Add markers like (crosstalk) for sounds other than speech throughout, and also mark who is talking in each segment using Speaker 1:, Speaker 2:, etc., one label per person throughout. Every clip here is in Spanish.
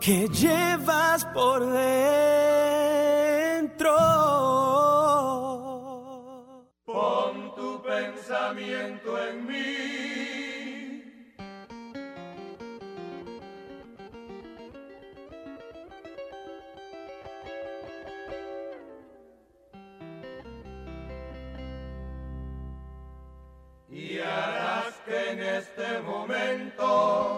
Speaker 1: que llevas por dentro.
Speaker 2: Pon tu pensamiento en mí. Y harás que en este momento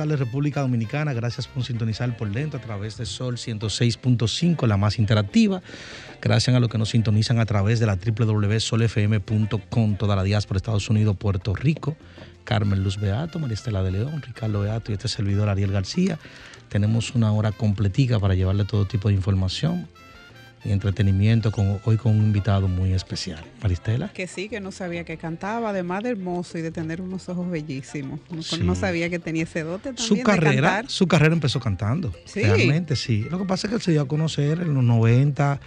Speaker 3: tardes República Dominicana, gracias por sintonizar por dentro a través de Sol 106.5, la más interactiva. Gracias a los que nos sintonizan a través de la www.solfm.com, toda la diáspora Estados Unidos, Puerto Rico. Carmen Luz Beato, María Estela de León, Ricardo Beato y este servidor Ariel García. Tenemos una hora completica para llevarle todo tipo de información y entretenimiento con, hoy con un invitado muy especial. Maristela.
Speaker 4: Que sí, que no sabía que cantaba, además de hermoso y de tener unos ojos bellísimos. No,
Speaker 3: Sí.
Speaker 4: no sabía que tenía ese dote también
Speaker 3: Su
Speaker 4: de
Speaker 3: carrera,
Speaker 4: cantar.
Speaker 3: su carrera empezó cantando.
Speaker 4: Sí.
Speaker 3: Realmente sí. Lo que pasa es que él se dio a conocer en los 90,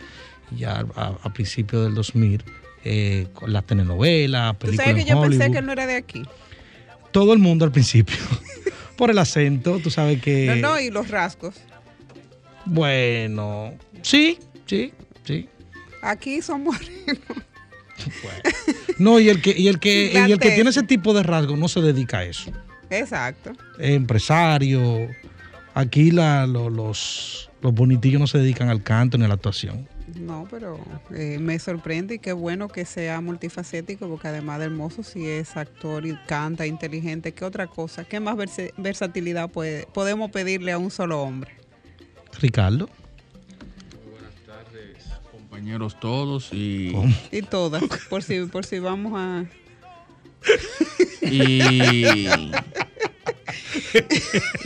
Speaker 3: ya a, a principios del 2000, eh, con las telenovelas,
Speaker 4: Tú
Speaker 3: películas
Speaker 4: sabes que
Speaker 3: en
Speaker 4: yo pensé
Speaker 3: Hollywood.
Speaker 4: que él no era de aquí.
Speaker 3: Todo el mundo al principio. (laughs) Por el acento, tú sabes que.
Speaker 4: No, no, y los rasgos.
Speaker 3: Bueno, sí, sí, sí.
Speaker 4: Aquí son morenos. (laughs)
Speaker 3: No, y el que, y el que, y el que tiene ese tipo de rasgos no se dedica a eso.
Speaker 4: Exacto.
Speaker 3: Es empresario. Aquí la, lo- los, los bonitillos no se dedican al canto ni a la actuación.
Speaker 4: No, pero eh, me sorprende y qué bueno que sea multifacético, porque además de hermoso, si es actor y canta, inteligente, ¿qué otra cosa? ¿Qué más versatilidad puede, podemos pedirle a un solo hombre?
Speaker 3: Ricardo.
Speaker 5: Compañeros todos y,
Speaker 4: Y todas, por si, por si vamos a...
Speaker 5: y,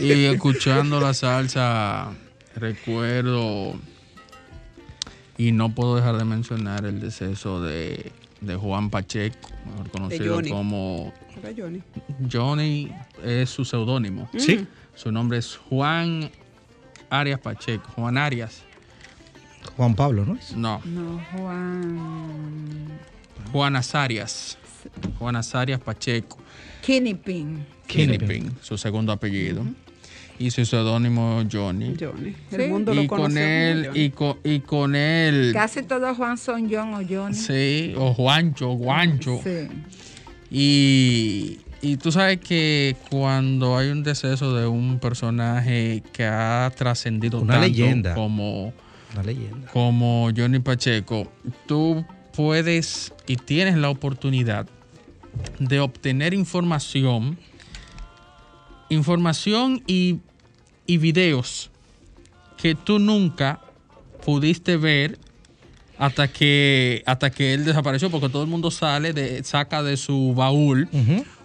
Speaker 5: (laughs) y escuchando la salsa recuerdo y no puedo dejar de mencionar el deceso de, de Juan Pacheco, mejor conocido
Speaker 4: Johnny.
Speaker 5: como
Speaker 4: Era Johnny.
Speaker 5: Johnny, es su seudónimo.
Speaker 3: Sí.
Speaker 5: Su nombre es Juan Arias Pacheco, Juan Arias.
Speaker 3: Juan Pablo, ¿no? es?
Speaker 5: No,
Speaker 4: No, Juan...
Speaker 5: Juan Azarias. Juan Azarias Pacheco.
Speaker 6: Kinnipin.
Speaker 5: Kingpin, su segundo apellido. Y su seudónimo Johnny.
Speaker 4: Johnny.
Speaker 6: Sí.
Speaker 4: El mundo lo
Speaker 5: Y
Speaker 4: conoció
Speaker 5: con él,
Speaker 4: Johnny.
Speaker 5: y con, y con él,
Speaker 6: Casi todos Juan son John o Johnny.
Speaker 5: sí, o Juancho, Guancho.
Speaker 6: Sí.
Speaker 5: Y, y tú sabes que cuando hay un deceso de un personaje que ha trascendido
Speaker 3: Una
Speaker 5: tanto
Speaker 3: leyenda.
Speaker 5: como
Speaker 3: Una leyenda.
Speaker 5: como Johnny Pacheco, tú puedes y tienes la oportunidad de obtener información, información y, y videos que tú nunca pudiste ver hasta que, hasta que él desapareció, porque todo el mundo sale de, saca de su baúl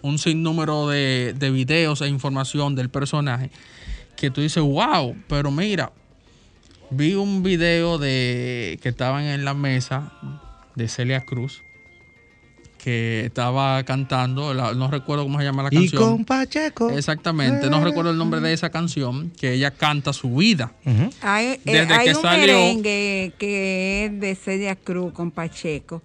Speaker 5: un sinnúmero de, de videos e información del personaje que tú dices, wow, pero mira, vi un video de que estaban en la mesa de Celia Cruz que estaba cantando, la- no recuerdo cómo se llama la
Speaker 3: Y
Speaker 5: canción.
Speaker 3: con Pacheco.
Speaker 5: Exactamente, no recuerdo el nombre de esa canción, que ella canta su vida.
Speaker 3: Ujú.
Speaker 6: Hay, eh,
Speaker 5: Desde
Speaker 6: hay
Speaker 5: que
Speaker 6: un
Speaker 5: salió-
Speaker 6: merengue que es de Celia Cruz con Pacheco,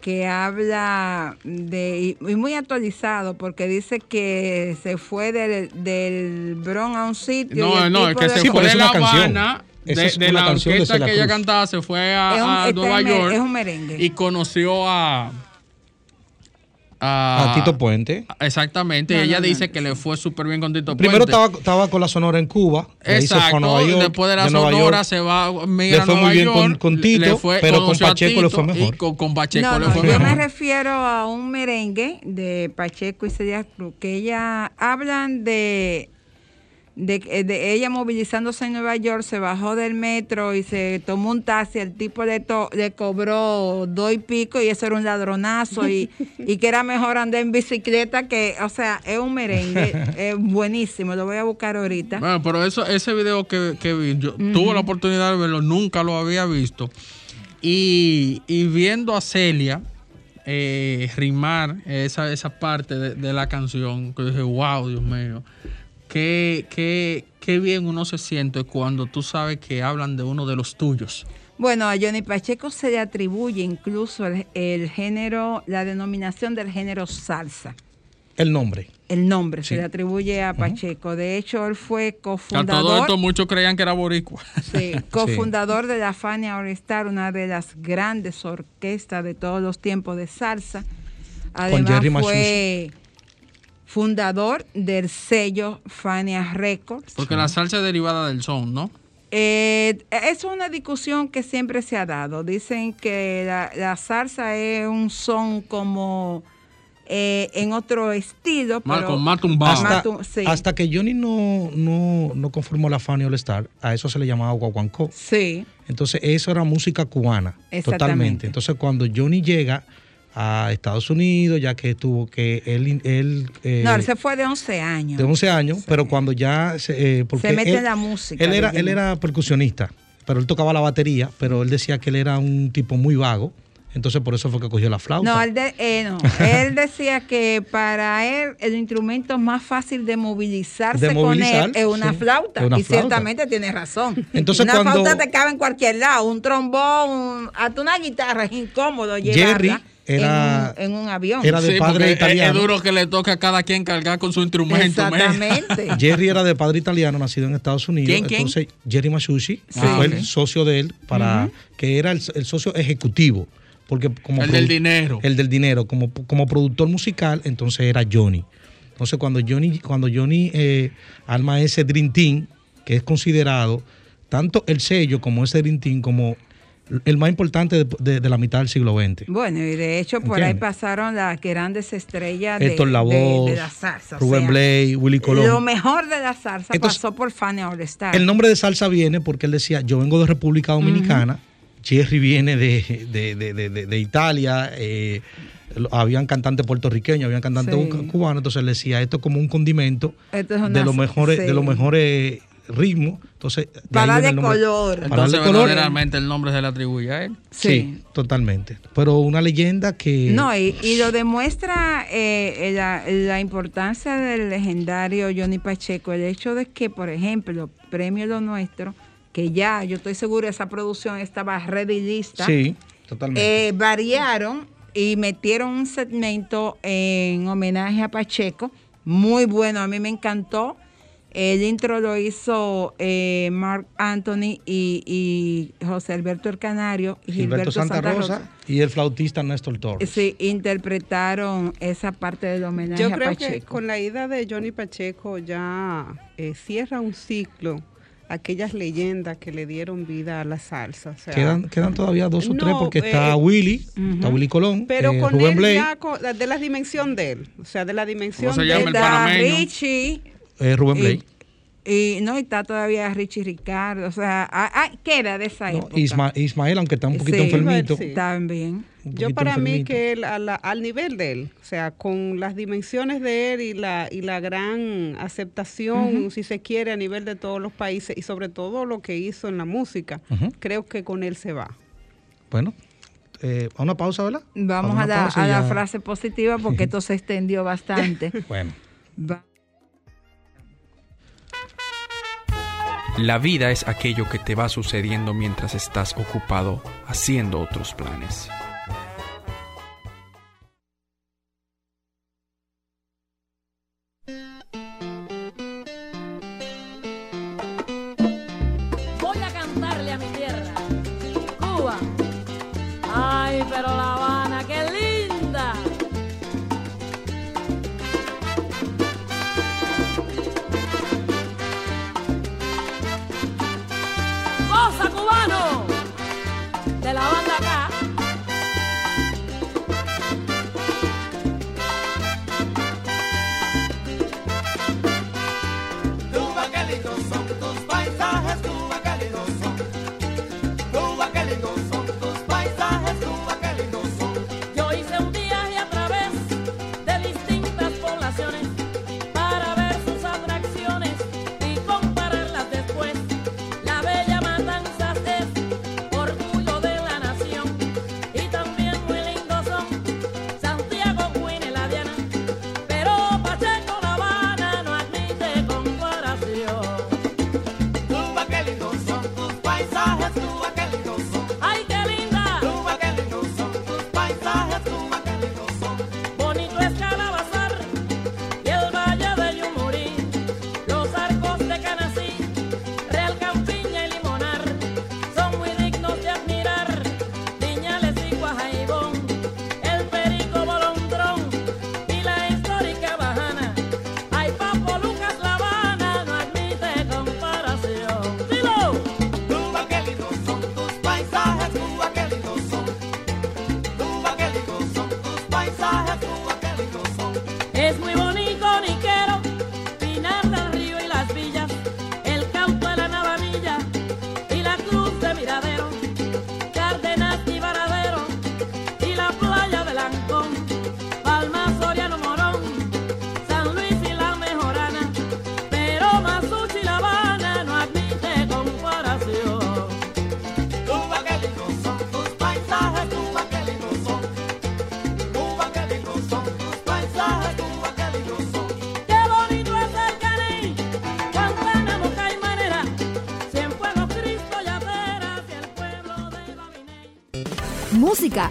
Speaker 6: que habla de, y y muy actualizado, porque dice que se fue del, del Bronx a un sitio. y
Speaker 5: No,
Speaker 6: el
Speaker 5: no, es
Speaker 6: tipo
Speaker 5: que
Speaker 6: de-
Speaker 5: se
Speaker 3: Sí,
Speaker 5: fue
Speaker 3: es
Speaker 5: de La
Speaker 3: canción.
Speaker 5: Habana,
Speaker 3: Esa
Speaker 5: de,
Speaker 3: es
Speaker 5: de
Speaker 3: una
Speaker 5: la
Speaker 3: canción
Speaker 5: orquesta que ella cantaba, se fue
Speaker 6: Es
Speaker 5: a,
Speaker 6: un-
Speaker 5: a
Speaker 6: este
Speaker 5: Nueva York
Speaker 6: es un merengue.
Speaker 5: y conoció a...
Speaker 3: A Tito Puente.
Speaker 5: Exactamente,
Speaker 6: No,
Speaker 5: ella
Speaker 6: no, no,
Speaker 5: dice que le fue súper bien con Tito
Speaker 3: Primero
Speaker 5: Puente.
Speaker 3: estaba, estaba con la Sonora en Cuba. a
Speaker 5: Exacto,
Speaker 3: Nueva York,
Speaker 5: después de la
Speaker 3: Nueva
Speaker 5: Sonora
Speaker 3: York.
Speaker 5: se va migra
Speaker 3: Le
Speaker 5: a
Speaker 3: fue muy
Speaker 5: Nueva
Speaker 3: bien
Speaker 5: York,
Speaker 3: con- con Tito,
Speaker 5: le fue-
Speaker 3: pero con
Speaker 5: a
Speaker 3: Pacheco le fue mejor.
Speaker 5: Con, con Pacheco
Speaker 6: No,
Speaker 5: le
Speaker 6: no,
Speaker 5: fue
Speaker 6: yo me
Speaker 5: mejor.
Speaker 6: refiero a un merengue de Pacheco y Celia Cruz, que ella hablan de, de, de ella movilizándose en Nueva York, se bajó del metro y se tomó un taxi, el tipo le, to- le cobró dos y pico y eso era un ladronazo y, (laughs) y que era mejor andar en bicicleta que, o sea, es un merengue, (laughs) es buenísimo, lo voy a buscar ahorita.
Speaker 5: Bueno, pero eso, ese video que, que vi, yo tuve la oportunidad de verlo, nunca lo había visto. Y, y viendo a Celia eh, rimar esa, esa parte de, de la canción, que dije, wow, Dios mío, qué, qué, qué bien uno se siente cuando tú sabes que hablan de uno de los tuyos.
Speaker 6: Bueno, a Johnny Pacheco se le atribuye incluso el, el género, la denominación del género salsa.
Speaker 3: El nombre.
Speaker 6: El nombre
Speaker 3: Sí.
Speaker 6: se le atribuye a Pacheco. De hecho, él fue
Speaker 5: A todo
Speaker 6: cofundador,
Speaker 5: esto muchos creían que era boricua. (laughs)
Speaker 6: sí, cofundador de la Fania All Star, una de las grandes orquestas de todos los tiempos de salsa. Además,
Speaker 3: Jerry
Speaker 6: fue fundador del sello Fania Records.
Speaker 5: Porque la salsa es derivada del son, ¿no?
Speaker 6: Eh, es una discusión que siempre se ha dado. Dicen que la, la salsa es un son como eh, en otro estilo.
Speaker 5: Más-
Speaker 6: pero
Speaker 3: Hasta,
Speaker 6: sí.
Speaker 3: hasta que Johnny no, no, no conformó la Fania All Star, a eso se le llamaba guaguancó.
Speaker 6: Sí,
Speaker 3: Entonces, eso era música cubana,
Speaker 6: Exactamente.
Speaker 3: totalmente. Entonces, cuando Johnny llega a Estados Unidos, ya que tuvo que él, él eh,
Speaker 6: no, él se fue de 11 años.
Speaker 3: de 11 años, pero cuando ya se, eh, porque
Speaker 6: Se mete
Speaker 3: él-
Speaker 6: en la música,
Speaker 3: Él era, él era percusionista, pero él tocaba la batería, pero él decía que él era un tipo muy vago, entonces por eso fue que cogió la flauta.
Speaker 6: No, él, de- eh, no, (laughs) él decía que para él el instrumento más fácil de movilizarse
Speaker 3: De
Speaker 6: con él es una
Speaker 3: sí,
Speaker 6: flauta.
Speaker 3: es una
Speaker 6: y
Speaker 3: flauta.
Speaker 6: ciertamente tiene razón.
Speaker 3: Entonces,
Speaker 6: una
Speaker 3: cuando-
Speaker 6: flauta te cabe en cualquier lado, un trombón, un- hasta una guitarra es incómodo llevarla
Speaker 3: Jerry era-
Speaker 6: en, un, en un avión.
Speaker 3: era de
Speaker 5: Sí,
Speaker 3: padre
Speaker 5: porque es-
Speaker 3: italiano.
Speaker 5: Es duro que le toque a cada quien cargar con su instrumento.
Speaker 6: Exactamente. (laughs)
Speaker 3: Jerry era de padre italiano, nacido en Estados Unidos.
Speaker 5: ¿Quién, quién?
Speaker 3: Entonces, Jerry Masucci,
Speaker 6: Sí.
Speaker 3: que
Speaker 5: Ah,
Speaker 3: fue el socio de él, para que era el, el socio ejecutivo. Porque como
Speaker 5: El del dinero.
Speaker 3: El del dinero. Como, como productor musical, entonces era Johnny. Entonces, cuando Johnny, cuando Johnny eh, arma ese Dream Team, que es considerado tanto el sello como ese Dream Team como el más importante de, de- de la mitad del siglo XX.
Speaker 6: Bueno, y de hecho por ahí pasaron las grandes estrellas de,
Speaker 3: Héctor
Speaker 6: de- la salsa. o
Speaker 3: Rubén
Speaker 6: sea,
Speaker 3: Blade, Willy Colón.
Speaker 6: Lo mejor de la salsa
Speaker 3: Entonces,
Speaker 6: pasó por Fania All Star.
Speaker 3: El nombre de salsa viene porque él decía, yo vengo de República Dominicana, Jerry viene de, de- de- de- de- de Italia, eh, habían cantantes puertorriqueños, habían cantantes
Speaker 6: Sí.
Speaker 3: cubanos, entonces él decía, esto es como un condimento
Speaker 6: Esto es una-
Speaker 3: de los mejores,
Speaker 6: sí.
Speaker 3: de los mejores ritmos. Entonces, de
Speaker 6: Para de color.
Speaker 3: Para
Speaker 5: Entonces,
Speaker 3: darle color.
Speaker 5: verdaderamente el nombre se le atribuye a él.
Speaker 3: Sí.
Speaker 6: Sí.
Speaker 3: totalmente. Pero una leyenda que...
Speaker 6: No, y, y lo demuestra eh, la, la importancia del legendario Johnny Pacheco, el hecho de que, por ejemplo, Premio Lo Nuestro, que ya yo estoy seguro esa producción estaba ready lista,
Speaker 3: Sí, totalmente.
Speaker 6: eh, variaron y metieron un segmento en homenaje a Pacheco, muy bueno, a mí me encantó. El intro lo hizo eh, Mark Anthony y, y José Alberto El Canario y
Speaker 3: Gilberto Santa, Rosa, y el flautista Néstor Torres.
Speaker 6: Sí, interpretaron esa parte del homenaje
Speaker 4: Yo
Speaker 6: a
Speaker 4: creo que con la ida de Johnny Pacheco ya eh, cierra un ciclo aquellas leyendas que le dieron vida a la salsa. o sea,
Speaker 3: Quedan, quedan todavía dos o
Speaker 4: No,
Speaker 3: tres porque está
Speaker 4: eh,
Speaker 3: Willy, está Willy Colón,
Speaker 4: pero
Speaker 3: eh,
Speaker 4: con
Speaker 3: Rubén
Speaker 4: él
Speaker 3: Blade,
Speaker 4: ya con- de la dimensión de él, o sea, de la dimensión
Speaker 5: se
Speaker 4: de
Speaker 5: panameño?
Speaker 6: Richie
Speaker 3: eh, Rubén Blade.
Speaker 6: y, y no y está todavía Richie Ricardo, o sea, ¿qué era de esa
Speaker 3: No,
Speaker 6: época?
Speaker 3: Isma- Ismael, aunque está un poquito
Speaker 6: Sí.
Speaker 3: enfermito.
Speaker 4: Sí.
Speaker 3: Un
Speaker 4: Yo para mí
Speaker 3: enfermito.
Speaker 4: que él, a la- al nivel de él, o sea, con las dimensiones de él y la, y la gran aceptación, si se quiere, a nivel de todos los países y sobre todo lo que hizo en la música, creo que con él se va.
Speaker 3: Bueno, eh, a una pausa, ¿verdad?
Speaker 6: Vamos
Speaker 3: una
Speaker 6: a la, a la frase positiva porque (laughs) esto se extendió bastante.
Speaker 3: Bueno.
Speaker 6: Va-
Speaker 7: La vida es aquello que te va sucediendo mientras estás ocupado haciendo otros planes.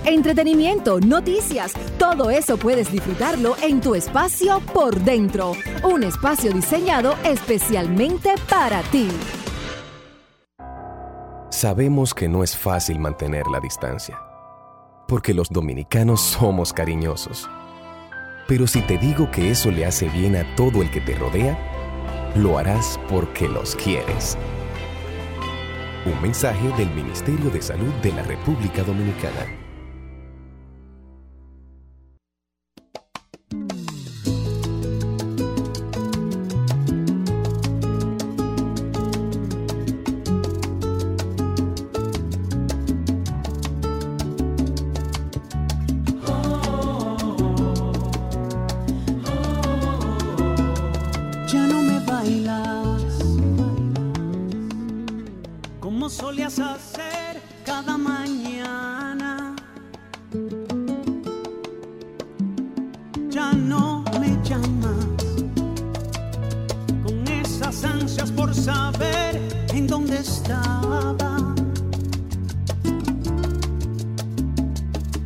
Speaker 8: Entretenimiento, noticias, todo eso puedes disfrutarlo en tu espacio por dentro. Un espacio diseñado especialmente para ti.
Speaker 9: Sabemos que no es fácil mantener la distancia, porque los dominicanos somos cariñosos. Pero si te digo que eso le hace bien a todo el que te rodea, lo harás porque los quieres. Un mensaje del Ministerio de Salud de la República Dominicana.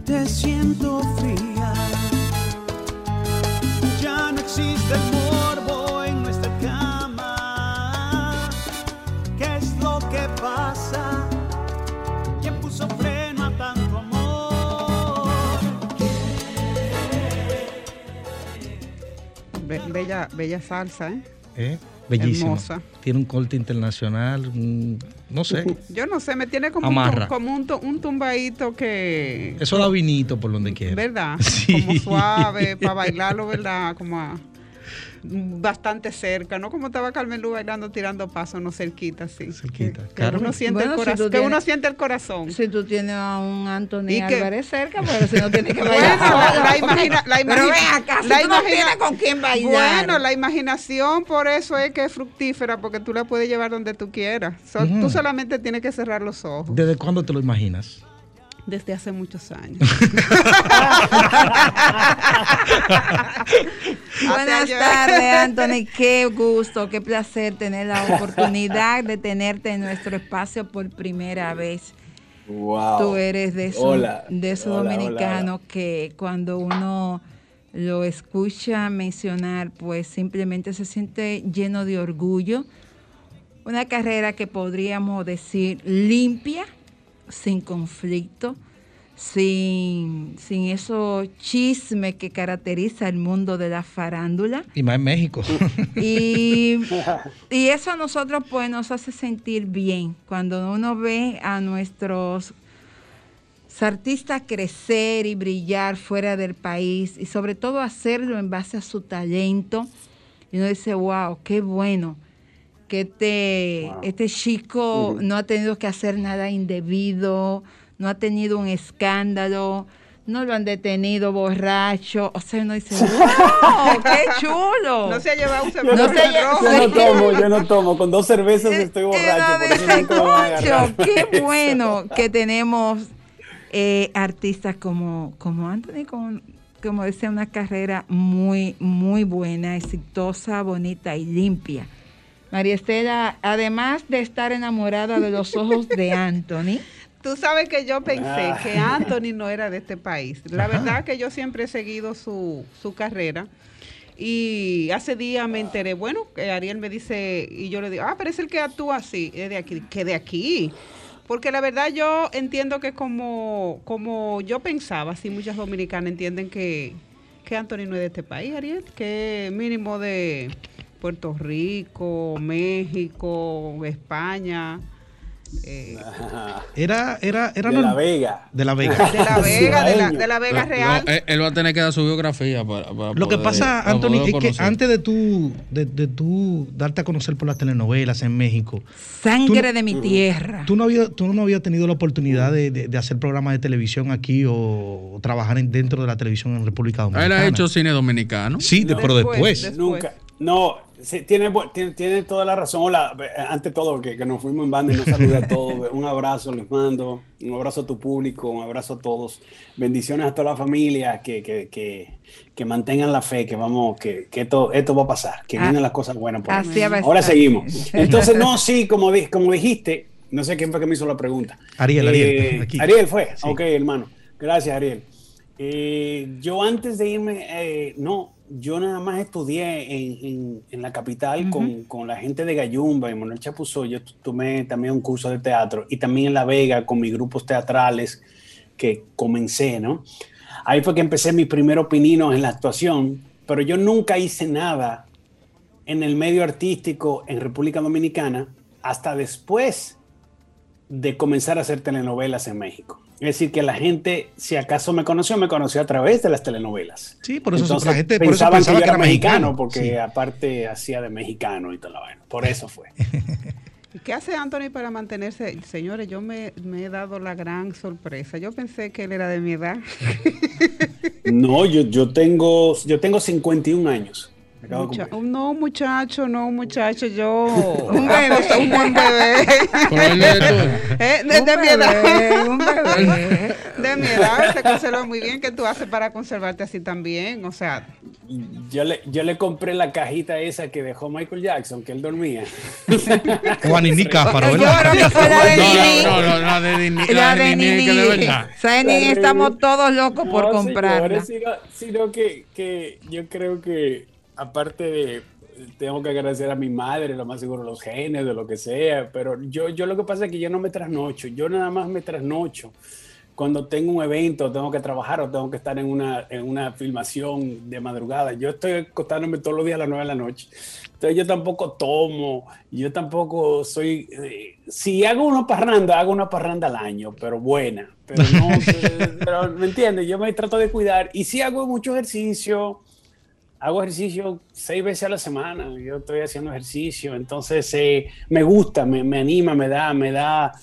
Speaker 1: Te siento fría. Ya no existe el morbo en nuestra cama. ¿Qué es lo que pasa? ¿Quién puso freno a tanto amor?
Speaker 4: Be- bella, bella salsa, ¿eh?
Speaker 3: ¿Eh? Bellísima.
Speaker 4: Hermosa.
Speaker 3: Tiene un corte internacional, mm, no sé. (laughs)
Speaker 4: Yo no sé, me tiene como, un,
Speaker 3: Amarra.
Speaker 4: como un, un tumbadito que...
Speaker 3: Eso da vinito por donde quiera.
Speaker 4: ¿Verdad? (laughs)
Speaker 3: Sí.
Speaker 4: Como suave, para bailarlo, ¿verdad? Como a- bastante cerca, ¿no? Como estaba Carmen Lu bailando, tirando pasos, no cerquita, así.
Speaker 3: Cerquita.
Speaker 4: Que
Speaker 3: Claro.
Speaker 4: uno siente
Speaker 6: Bueno,
Speaker 4: el
Speaker 6: si
Speaker 4: corazón. que uno siente el corazón.
Speaker 6: Si tú tienes a un Anthony
Speaker 4: Y que-
Speaker 6: Álvarez cerca, pero si no tienes que (laughs)
Speaker 4: Bueno,
Speaker 6: bailar.
Speaker 4: la,
Speaker 6: solo.
Speaker 4: la imagina, la
Speaker 6: Pero
Speaker 4: imagina-
Speaker 6: ven acá, si
Speaker 4: la
Speaker 6: tú no tienes con quién bailar.
Speaker 4: Bueno, la imaginación por eso es que es fructífera, porque tú la puedes llevar donde tú quieras. So-. Tú solamente tienes que cerrar los ojos.
Speaker 3: ¿Desde cuándo te lo imaginas?
Speaker 4: Desde hace muchos años. (laughs)
Speaker 6: Buenas tardes, Anthony. Qué gusto, qué placer tener la (laughs) oportunidad de tenerte en nuestro espacio por primera vez.
Speaker 10: Wow.
Speaker 6: Tú eres de esos,
Speaker 10: Hola.
Speaker 6: de esos
Speaker 10: Hola, hola,
Speaker 6: dominicanos que cuando uno lo escucha mencionar, pues simplemente se siente lleno de orgullo. Una carrera que podríamos decir limpia, sin conflicto, sin, sin esos chismes que caracteriza el mundo de la farándula.
Speaker 3: Y más en México. (laughs)
Speaker 6: Y, (laughs) y eso a nosotros pues nos hace sentir bien cuando uno ve a nuestros artistas crecer y brillar fuera del país y sobre todo hacerlo en base a su talento. Y uno dice, wow, qué bueno que este, este chico no ha tenido que hacer nada indebido, no ha tenido un escándalo, no lo han detenido borracho. O sea, uno dice, (laughs) wow, qué chulo.
Speaker 4: No se ha llevado un
Speaker 6: No
Speaker 4: sembrón
Speaker 6: se
Speaker 4: rojo.
Speaker 10: Yo no tomo, yo no tomo. Con dos cervezas estoy borracho. Por eso
Speaker 6: qué (laughs) bueno que tenemos eh, artistas como, como Anthony, con, como decía, una carrera muy, muy buena, exitosa, bonita y limpia. María Estela, además de estar enamorada de los ojos de (laughs) Anthony,
Speaker 4: Tú sabes que yo pensé
Speaker 6: Ah.
Speaker 4: que Anthony no era de este país. La verdad que yo siempre he seguido su, su carrera. Y hace días me enteré, bueno, que Ariel me dice, y yo le digo, ah, pero es el que actúa así, es de aquí, que de aquí. Porque la verdad yo entiendo que como, como yo pensaba, así muchas dominicanas entienden que, que Anthony no es de este país, Ariel, que mínimo de Puerto Rico, México, España. eh, (laughs)
Speaker 3: Era, era, era
Speaker 10: De La Vega.
Speaker 3: De La Vega. (laughs)
Speaker 4: de la Vega, de la, de la Vega Real.
Speaker 5: él, él va a tener que dar su biografía para, para
Speaker 3: Lo que pasa, Anthony, es que antes de tú, de, de tú darte a conocer por las telenovelas en México,
Speaker 6: sangre
Speaker 3: Tú-
Speaker 6: de mi tierra.
Speaker 3: tú no habías, tú no habías tenido la oportunidad de, de- de hacer programas de televisión aquí o, o trabajar en- dentro de la televisión en República
Speaker 5: Él
Speaker 3: Dominicana.
Speaker 5: ha hecho cine dominicano.
Speaker 3: Sí, de- pero después.
Speaker 10: Nunca. No, sí, tiene, tiene, tiene toda la razón. Hola, eh, ante todo, que, que nos fuimos en banda y nos saluda a todos. (laughs) Un abrazo les mando, un abrazo a tu público, un abrazo a todos. Bendiciones a toda la familia, que, que, que, que mantengan la fe, que vamos, que, que esto, esto va a pasar, que
Speaker 6: Ah,
Speaker 10: vienen las cosas buenas. por ahí.
Speaker 6: así
Speaker 10: Ahora seguimos. Entonces, no, sí, como, di- como dijiste, no sé quién fue que me hizo la pregunta.
Speaker 3: Ariel, Ariel,
Speaker 10: Eh,
Speaker 3: aquí.
Speaker 10: Ariel fue.
Speaker 3: Sí.
Speaker 10: Ok, hermano. Gracias, Ariel. Eh, yo antes de irme, eh, no, yo nada más estudié en, en- en la capital con, con la gente de Gayumba y Manuel Chapuzó. Yo tomé también un curso de teatro y también en La Vega con mis grupos teatrales que comencé, ¿no? Ahí fue que empecé mis primeros pininos en la actuación, pero yo nunca hice nada en el medio artístico en República Dominicana hasta después de comenzar a hacer telenovelas en México. Es decir, que la gente, si acaso me conoció, me conoció a través de las telenovelas.
Speaker 3: Sí, por eso
Speaker 10: Entonces,
Speaker 3: la gente por eso
Speaker 10: pensaban
Speaker 3: pensaba
Speaker 10: que yo era mexicano,
Speaker 3: mexicano,
Speaker 10: porque
Speaker 3: sí.
Speaker 10: aparte hacía de mexicano y todo lo bueno. Por eso fue. (laughs)
Speaker 4: ¿Y qué hace Anthony para mantenerse? Señores, yo me, me he dado la gran sorpresa. Yo pensé que él era de mi edad. (laughs)
Speaker 10: No, yo, yo tengo yo tengo 51 años.
Speaker 4: Mucha- no, muchacho, no, muchacho, yo.
Speaker 6: Un bebé.
Speaker 4: Un buen bebé. Eh, de,
Speaker 6: Un (laughs)
Speaker 4: de mi edad.
Speaker 6: un bebé.
Speaker 4: De mi edad se conserva muy bien. ¿Qué tú haces para conservarte así también? O sea,
Speaker 10: Yo le, yo le compré la cajita esa que dejó Michael Jackson, que él dormía. (laughs)
Speaker 3: Juanini Cáfaro,
Speaker 6: Yo
Speaker 3: ¿verdad?
Speaker 6: creo que fue la de Nini.
Speaker 5: No, no, no, la de Nini.
Speaker 6: La de
Speaker 5: Nini, que de
Speaker 6: Nini.
Speaker 5: verdad.
Speaker 6: Nini estamos todos locos por
Speaker 10: No,
Speaker 6: comprarla.
Speaker 10: sino, sino que, que yo creo que aparte de tengo que agradecer a mi madre, lo más seguro los genes, de lo que sea, pero yo, yo lo que pasa es que yo no me trasnocho, yo nada más me trasnocho cuando tengo un evento, tengo que trabajar o tengo que estar en una, en una filmación de madrugada. Yo estoy acostándome todos los días a las 9 de la noche. Entonces yo tampoco tomo, yo tampoco soy... eh, si hago una parranda, hago una parranda al año, pero buena. Pero no, (laughs) pero, ¿me entiendes? Yo me trato de cuidar. Y si hago mucho ejercicio, hago ejercicio seis veces a la semana. Yo estoy haciendo ejercicio, entonces eh, me gusta, me, me anima, me da, me da,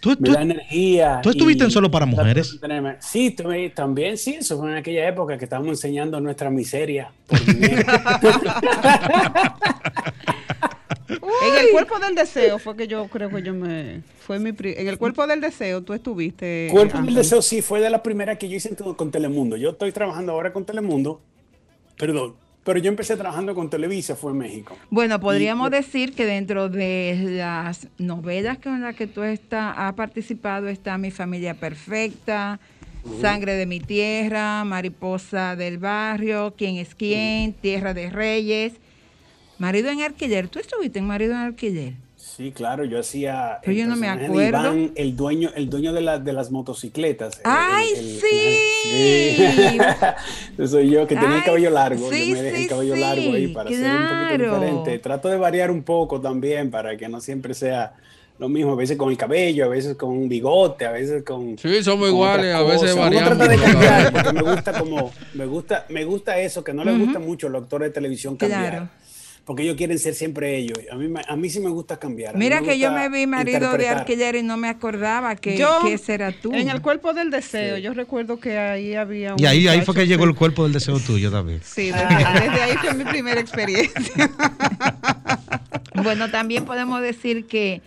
Speaker 3: ¿Tú,
Speaker 10: me
Speaker 3: tú-
Speaker 10: da energía.
Speaker 3: tú estuviste
Speaker 10: y-
Speaker 3: en Solo para Mujeres?
Speaker 10: Sí, estuve- también sí, eso fue en aquella época que estábamos enseñando nuestra miseria por (laughs) dinero. (laughs)
Speaker 4: En el cuerpo del deseo fue que yo creo que yo me fue mi pri- en el cuerpo del deseo tú estuviste.
Speaker 10: Cuerpo del. Deseo sí fue de la primera que yo hice con Telemundo. Yo estoy trabajando ahora con Telemundo, perdón, pero yo empecé trabajando con Televisa, fue en México.
Speaker 6: Bueno, podríamos decir que dentro de las novelas con las que tú está, has participado está Mi familia perfecta, Sangre de mi tierra, Mariposa del barrio, Quién es quién, Tierra de Reyes, Marido en alquiler. ¿Tú estuviste en Marido en alquiler?
Speaker 10: Sí, claro, yo hacía.
Speaker 6: Pero
Speaker 10: el
Speaker 6: yo no me acuerdo.
Speaker 10: Iván, el dueño, el dueño de, la- de las motocicletas. el-
Speaker 6: ¡Ay,
Speaker 10: el- el-
Speaker 6: sí! (laughs)
Speaker 10: Sí. Ese soy yo que tenía el
Speaker 6: Ay,
Speaker 10: cabello largo.
Speaker 6: sí,
Speaker 10: yo me dejé
Speaker 6: sí,
Speaker 10: el cabello
Speaker 6: sí,
Speaker 10: largo ahí para ser un
Speaker 6: claro.
Speaker 10: poquito diferente. Trato de variar un poco también para que no siempre sea lo mismo. A veces con el cabello, a veces con un bigote, a veces con.
Speaker 5: Sí, somos
Speaker 10: con
Speaker 5: iguales, a veces.
Speaker 10: Uno
Speaker 5: variamos.
Speaker 10: trata de cambiar porque me gusta como. Me gusta, me gusta eso, que no les gusta mucho a los actores de televisión cambiar.
Speaker 6: Claro.
Speaker 10: Porque ellos quieren ser siempre ellos. A mí, me- a mí sí me gusta cambiar. A
Speaker 6: Mira que yo me vi marido de alquiler y no me acordaba que,
Speaker 4: Yo,
Speaker 6: que ese era tú.
Speaker 4: En el cuerpo del deseo, yo recuerdo que ahí había un
Speaker 3: Y ahí, ahí fue que llegó el cuerpo del deseo tuyo también.
Speaker 4: Sí, desde, desde ahí fue mi primera experiencia. (laughs)
Speaker 6: Bueno, también podemos decir que,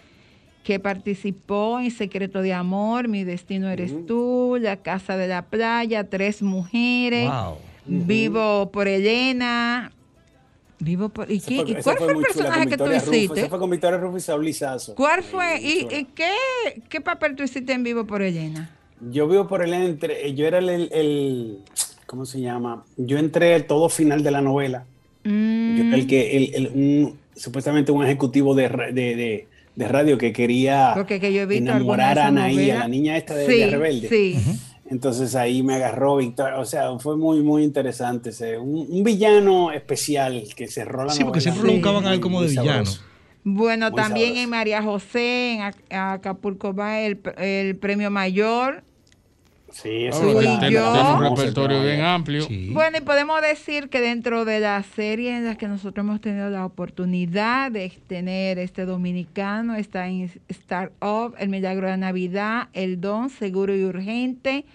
Speaker 6: que participó en Secreto de Amor, Mi Destino Eres Tú, La Casa de la Playa, Tres Mujeres,
Speaker 3: Wow.
Speaker 6: Vivo por Elena. Vivo por... ¿Y,
Speaker 10: fue-
Speaker 6: y cuál
Speaker 10: fue
Speaker 6: fue el
Speaker 10: chula,
Speaker 6: personaje que tú hiciste?
Speaker 10: Fue con Victoria Rufo y Saúl Lizazo.
Speaker 6: ¿Cuál fue? ¿Y, y qué, qué papel tú hiciste en Vivo por Elena?
Speaker 10: Yo vivo por el entre, yo era el, el- el- ¿cómo se llama? Yo entré al todo final de la novela.
Speaker 6: Mm.
Speaker 10: Yo era el que, el, el- un- supuestamente un ejecutivo de, de, de- de radio que quería
Speaker 6: Porque que yo he visto
Speaker 10: enamorar a Anaí, a la niña esta de,
Speaker 6: Sí,
Speaker 10: de Rebelde.
Speaker 6: sí.
Speaker 10: Entonces ahí me agarró Victoria, o sea, fue muy, muy interesante. ese- un, un villano especial que cerró la
Speaker 3: Sí, porque siempre lo buscaban a él como de villano.
Speaker 6: Bueno,
Speaker 10: Muy
Speaker 6: también
Speaker 10: sabroso.
Speaker 6: en María José, en Ac- Acapulco va el, el premio mayor.
Speaker 10: Sí,
Speaker 5: Ah,
Speaker 10: eso
Speaker 6: y
Speaker 10: es
Speaker 5: tiene- un repertorio bien amplio.
Speaker 3: Sí.
Speaker 6: Bueno, y podemos decir que dentro de las series en las que nosotros hemos tenido la oportunidad de tener este dominicano, está en Start Up, El Milagro de Navidad, El Don, Seguro y Urgente,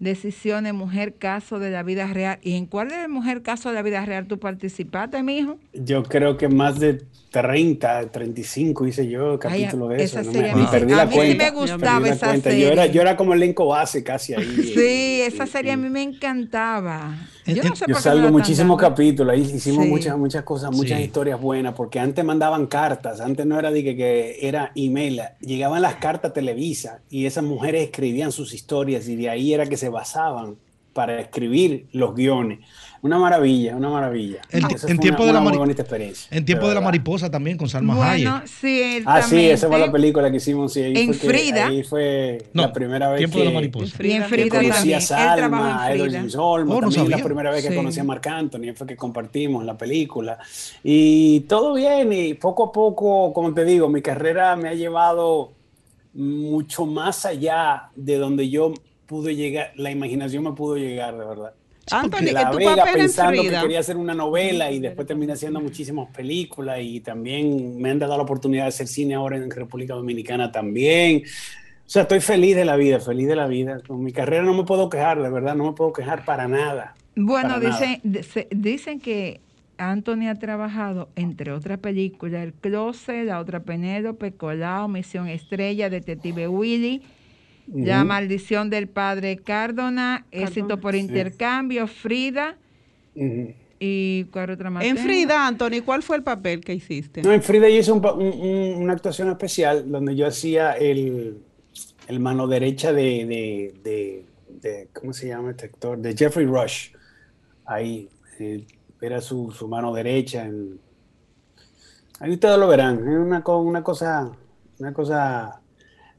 Speaker 6: Decisiones, Mujer, Caso de la Vida Real. ¿Y en cuál de Mujer, Caso de la Vida Real tú participaste, mijo?
Speaker 10: Yo creo que más de 30, 35 hice yo capítulo de
Speaker 6: esa
Speaker 10: eso. no
Speaker 6: serie
Speaker 10: me,
Speaker 6: a
Speaker 10: perdí la
Speaker 6: mí sí
Speaker 10: cuenta.
Speaker 6: me gustaba esa serie.
Speaker 10: Yo era, yo era como elenco base casi ahí.
Speaker 6: Sí, esa
Speaker 10: Y-
Speaker 6: serie a
Speaker 10: y-
Speaker 6: mí me encantaba. Yo no sé
Speaker 10: salgo muchísimos capítulos, ahí hicimos
Speaker 6: Sí.
Speaker 10: muchas, muchas cosas, muchas
Speaker 3: Sí.
Speaker 10: historias buenas, porque antes mandaban cartas, antes no era de que, que era email, llegaban las cartas a Televisa y esas mujeres escribían sus historias y de ahí era que se basaban para escribir los guiones. Una maravilla, una maravilla.
Speaker 3: En-
Speaker 10: Esa
Speaker 3: en
Speaker 10: fue
Speaker 3: tiempo
Speaker 10: una,
Speaker 3: de la
Speaker 10: una muy
Speaker 3: mari-
Speaker 10: bonita experiencia.
Speaker 3: En tiempo de la
Speaker 10: verdad.
Speaker 3: mariposa también con Salma
Speaker 6: Bueno,
Speaker 3: Hayek.
Speaker 10: Ah, sí, esa fue la película que hicimos. Sí, ahí
Speaker 6: En
Speaker 10: fue que-
Speaker 6: Frida.
Speaker 10: ahí fue
Speaker 3: No,
Speaker 10: la primera vez
Speaker 3: Tiempo
Speaker 10: que
Speaker 3: de la mariposa.
Speaker 6: Y en Frida
Speaker 10: conocí
Speaker 6: también.
Speaker 10: a Salma, Edward
Speaker 3: Oh, no
Speaker 10: también la primera vez que
Speaker 6: Sí.
Speaker 10: conocí a Marc Anthony, fue que compartimos la película. Y todo bien, y poco a poco, como te digo, mi carrera me ha llevado mucho más allá de donde yo pude llegar, la imaginación me pudo llegar, de verdad.
Speaker 4: Anthony,
Speaker 10: la
Speaker 4: que tu
Speaker 10: Vega
Speaker 4: papel en
Speaker 10: pensando que quería hacer una novela y después terminé haciendo muchísimas películas y también me han dado la oportunidad de hacer cine ahora en República Dominicana también. O sea, estoy feliz de la vida, feliz de la vida. Con mi carrera no me puedo quejar, de verdad, no me puedo quejar para nada.
Speaker 6: Bueno,
Speaker 10: Para
Speaker 6: dicen, dice- dicen que Anthony ha trabajado, entre otras películas, El Closet, La Otra Penélope, Colao, Misión Estrella, Detective Willy, La. Maldición del Padre Cardona, Éxito por Intercambio, Frida y ¿cuál otra más?
Speaker 4: En
Speaker 6: tengo?
Speaker 4: Frida, Anthony, ¿cuál fue el papel que hiciste?
Speaker 10: No, en Frida yo hice un pa- un- un- una actuación especial donde yo hacía el, el mano derecha de, de, de- de- ¿cómo se llama este actor? De Jeffrey Rush. Ahí, eh, era su, su mano derecha. en- ahí ustedes lo verán. Es una, una cosa, una cosa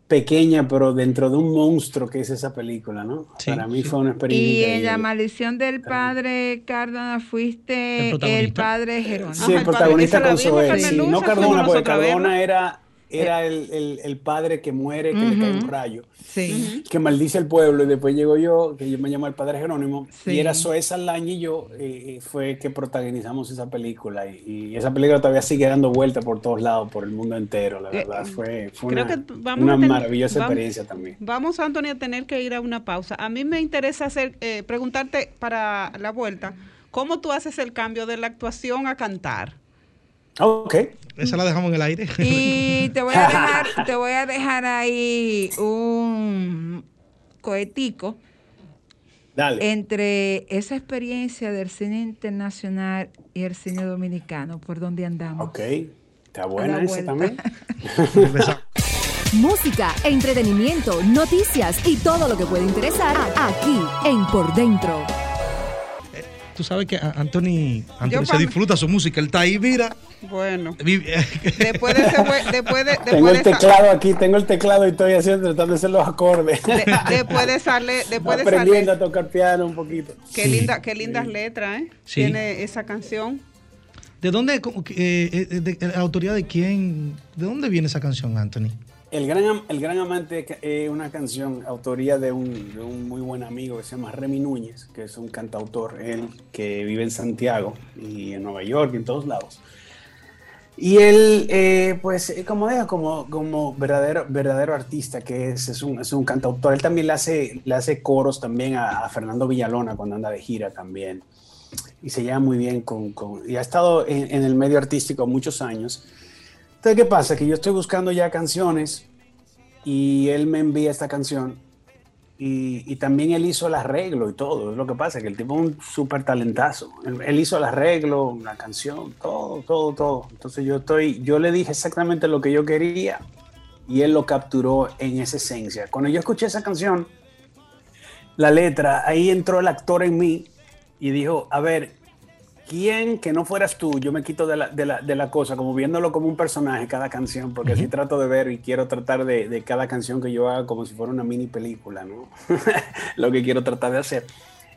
Speaker 10: pequeña, pero dentro de un monstruo que es esa película, ¿no?
Speaker 3: Sí,
Speaker 10: Para mí
Speaker 3: sí.
Speaker 10: fue una experiencia.
Speaker 6: Y en La. Maldición del Padre Cardona fuiste
Speaker 3: El
Speaker 6: el. Padre Jerónimo.
Speaker 10: Sí, el protagonista con sí, no Cardona, porque. Cardona era, era el, el- el padre que muere, que le cae un rayo,
Speaker 6: Sí.
Speaker 10: que maldice el pueblo. Y después llego yo, que yo me llamo el padre Jerónimo,
Speaker 6: Sí.
Speaker 10: y era Zoe Saldaña y yo, eh, fue que protagonizamos esa película. Y, y esa película todavía sigue dando vueltas por todos lados, por el mundo entero, la
Speaker 4: Eh,
Speaker 10: verdad. Fue, fue
Speaker 4: creo
Speaker 10: una,
Speaker 4: que vamos
Speaker 10: una
Speaker 4: a tener-
Speaker 10: maravillosa
Speaker 4: vamos-
Speaker 10: experiencia también.
Speaker 4: Vamos, Anthony, a tener que ir a una pausa. A mí me interesa hacer, eh, preguntarte para la vuelta, ¿cómo tú haces el cambio de la actuación a cantar?
Speaker 10: Ok.
Speaker 3: Esa la dejamos en el aire.
Speaker 6: Y (laughs) te voy a dejar, te voy a dejar ahí un cohetico
Speaker 10: Dale.
Speaker 6: entre esa experiencia del cine internacional y el cine dominicano, por donde andamos.
Speaker 10: Ok. Está buena esa
Speaker 6: vuelta.
Speaker 10: también. (laughs)
Speaker 8: Música, entretenimiento, noticias y todo lo que puede interesar aquí en Por Dentro.
Speaker 3: Tú sabes que Anthony, se disfruta su música. Él está ahí, mira.
Speaker 4: Bueno, (laughs) después de ese después de,
Speaker 10: Tengo el
Speaker 4: de, esa-
Speaker 10: teclado aquí, tengo el teclado y estoy haciendo, tratando de hacer los acordes.
Speaker 4: de- (laughs) después de sale, después de
Speaker 10: Aprendiendo
Speaker 4: sale,
Speaker 10: a tocar piano un poquito.
Speaker 4: qué linda, qué lindas letras, ¿eh?
Speaker 3: Sí.
Speaker 4: Tiene esa canción.
Speaker 3: ¿De dónde, eh, eh, de, la autoría de quién? ¿De dónde viene esa canción, Anthony?
Speaker 10: El gran, el gran amante es una canción, autoría de un, de un muy buen amigo que se llama Remy Núñez, que es un cantautor, él que vive en Santiago y en Nueva York y en todos lados. Y él, eh, pues, eh, como digo, como, como verdadero, verdadero artista que es, es un, es un cantautor. Él también le hace, le hace coros también a, Fernando Villalona cuando anda de gira también. Y se lleva muy bien con... con- y ha estado en el medio artístico muchos años. Entonces, ¿qué pasa? Que yo estoy buscando ya canciones y él me envía esta canción y, y también él hizo el arreglo y todo. Es lo que pasa, que el tipo es un súper talentazo. Él, él hizo el arreglo, la canción, todo, todo, todo. Entonces yo estoy, yo le dije exactamente lo que yo quería y él lo capturó en esa esencia. Cuando yo escuché esa canción, la letra, ahí entró el actor en mí y dijo, a ver, ¿quién que no fueras tú? Yo me quito de la, de la, de la cosa, como viéndolo como un personaje cada canción, porque así trato de ver y quiero tratar de, de cada canción que yo haga como si fuera una mini película, ¿no? (laughs) Lo que quiero tratar de hacer.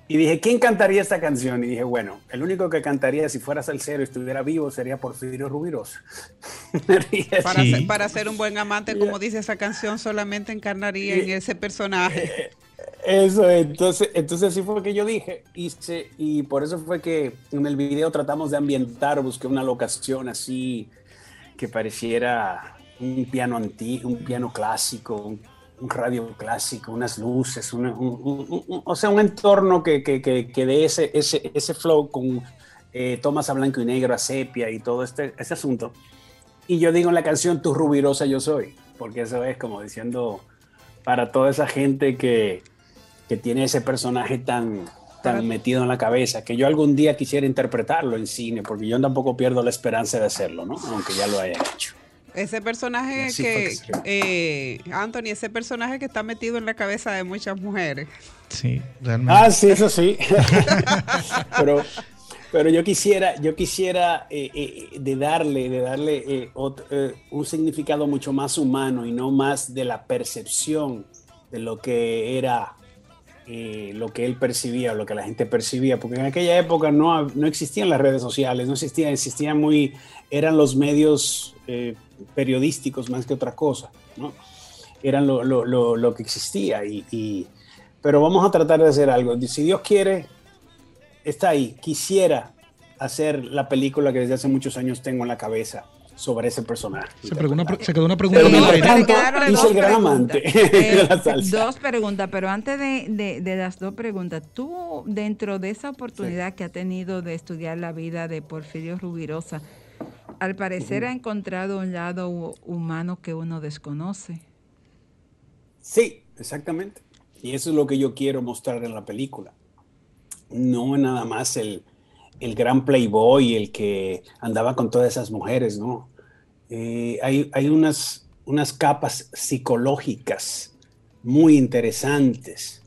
Speaker 10: Y dije, ¿quién cantaría esta canción? Y dije, bueno, el único que cantaría si fuera salsero y estuviera vivo sería Porfirio Rubirosa. (laughs)
Speaker 4: Para,
Speaker 3: Sí.
Speaker 4: ser, para ser un buen amante, como dice esa canción, solamente encarnaría en ese personaje. (laughs)
Speaker 10: Eso, entonces, entonces así fue que yo dije, hice, y por eso fue que en el video tratamos de ambientar, busqué una locación así que pareciera un piano antiguo, un piano clásico, un, radio clásico, unas luces, o sea, un entorno que, que, que, que dé ese, ese, ese flow con eh, tomas a blanco y negro, a sepia y todo este, este asunto. Y yo digo en la canción, tu rubirosa yo soy, porque eso es como diciendo para toda esa gente que, que tiene ese personaje tan, tan metido en la cabeza, que yo algún día quisiera interpretarlo en cine, porque yo tampoco pierdo la esperanza de hacerlo, ¿no? Aunque ya lo haya hecho.
Speaker 4: Ese personaje
Speaker 10: Así
Speaker 4: que, eh, Anthony, ese personaje que está metido en la cabeza de muchas mujeres.
Speaker 3: Sí, realmente.
Speaker 10: Ah, sí, eso sí. (laughs) pero, pero yo quisiera, yo quisiera eh, eh, de darle, de darle eh, eh, un significado mucho más humano y no más de la percepción de lo que era eh, lo que él percibía, lo que la gente percibía, porque en aquella época no, no existían las redes sociales, no existían, existían muy, eran los medios eh, periodísticos más que otra cosa, ¿no? Eran lo, lo- lo- lo que existía, y, y- pero vamos a tratar de hacer algo. Si Dios quiere, está ahí. Quisiera hacer la película que desde hace muchos años tengo en la cabeza sobre ese personaje.
Speaker 3: Se, quedó una pregunta
Speaker 10: Pero
Speaker 3: en el
Speaker 10: mientras
Speaker 3: aire.
Speaker 10: tanto, hice el gran
Speaker 6: preguntas.
Speaker 10: amante (laughs)
Speaker 6: Eh,
Speaker 10: de la salsa.
Speaker 6: Dos preguntas, pero antes de, de- de las dos preguntas, tú dentro de esa oportunidad que ha tenido de estudiar la vida de Porfirio Rubirosa, al parecer ha encontrado un lado hu- humano que uno desconoce.
Speaker 10: Sí, exactamente. Y eso es lo que yo quiero mostrar en la película. No nada más el, el gran playboy, el que andaba con todas esas mujeres, ¿no? Eh, hay hay unas, unas capas psicológicas muy interesantes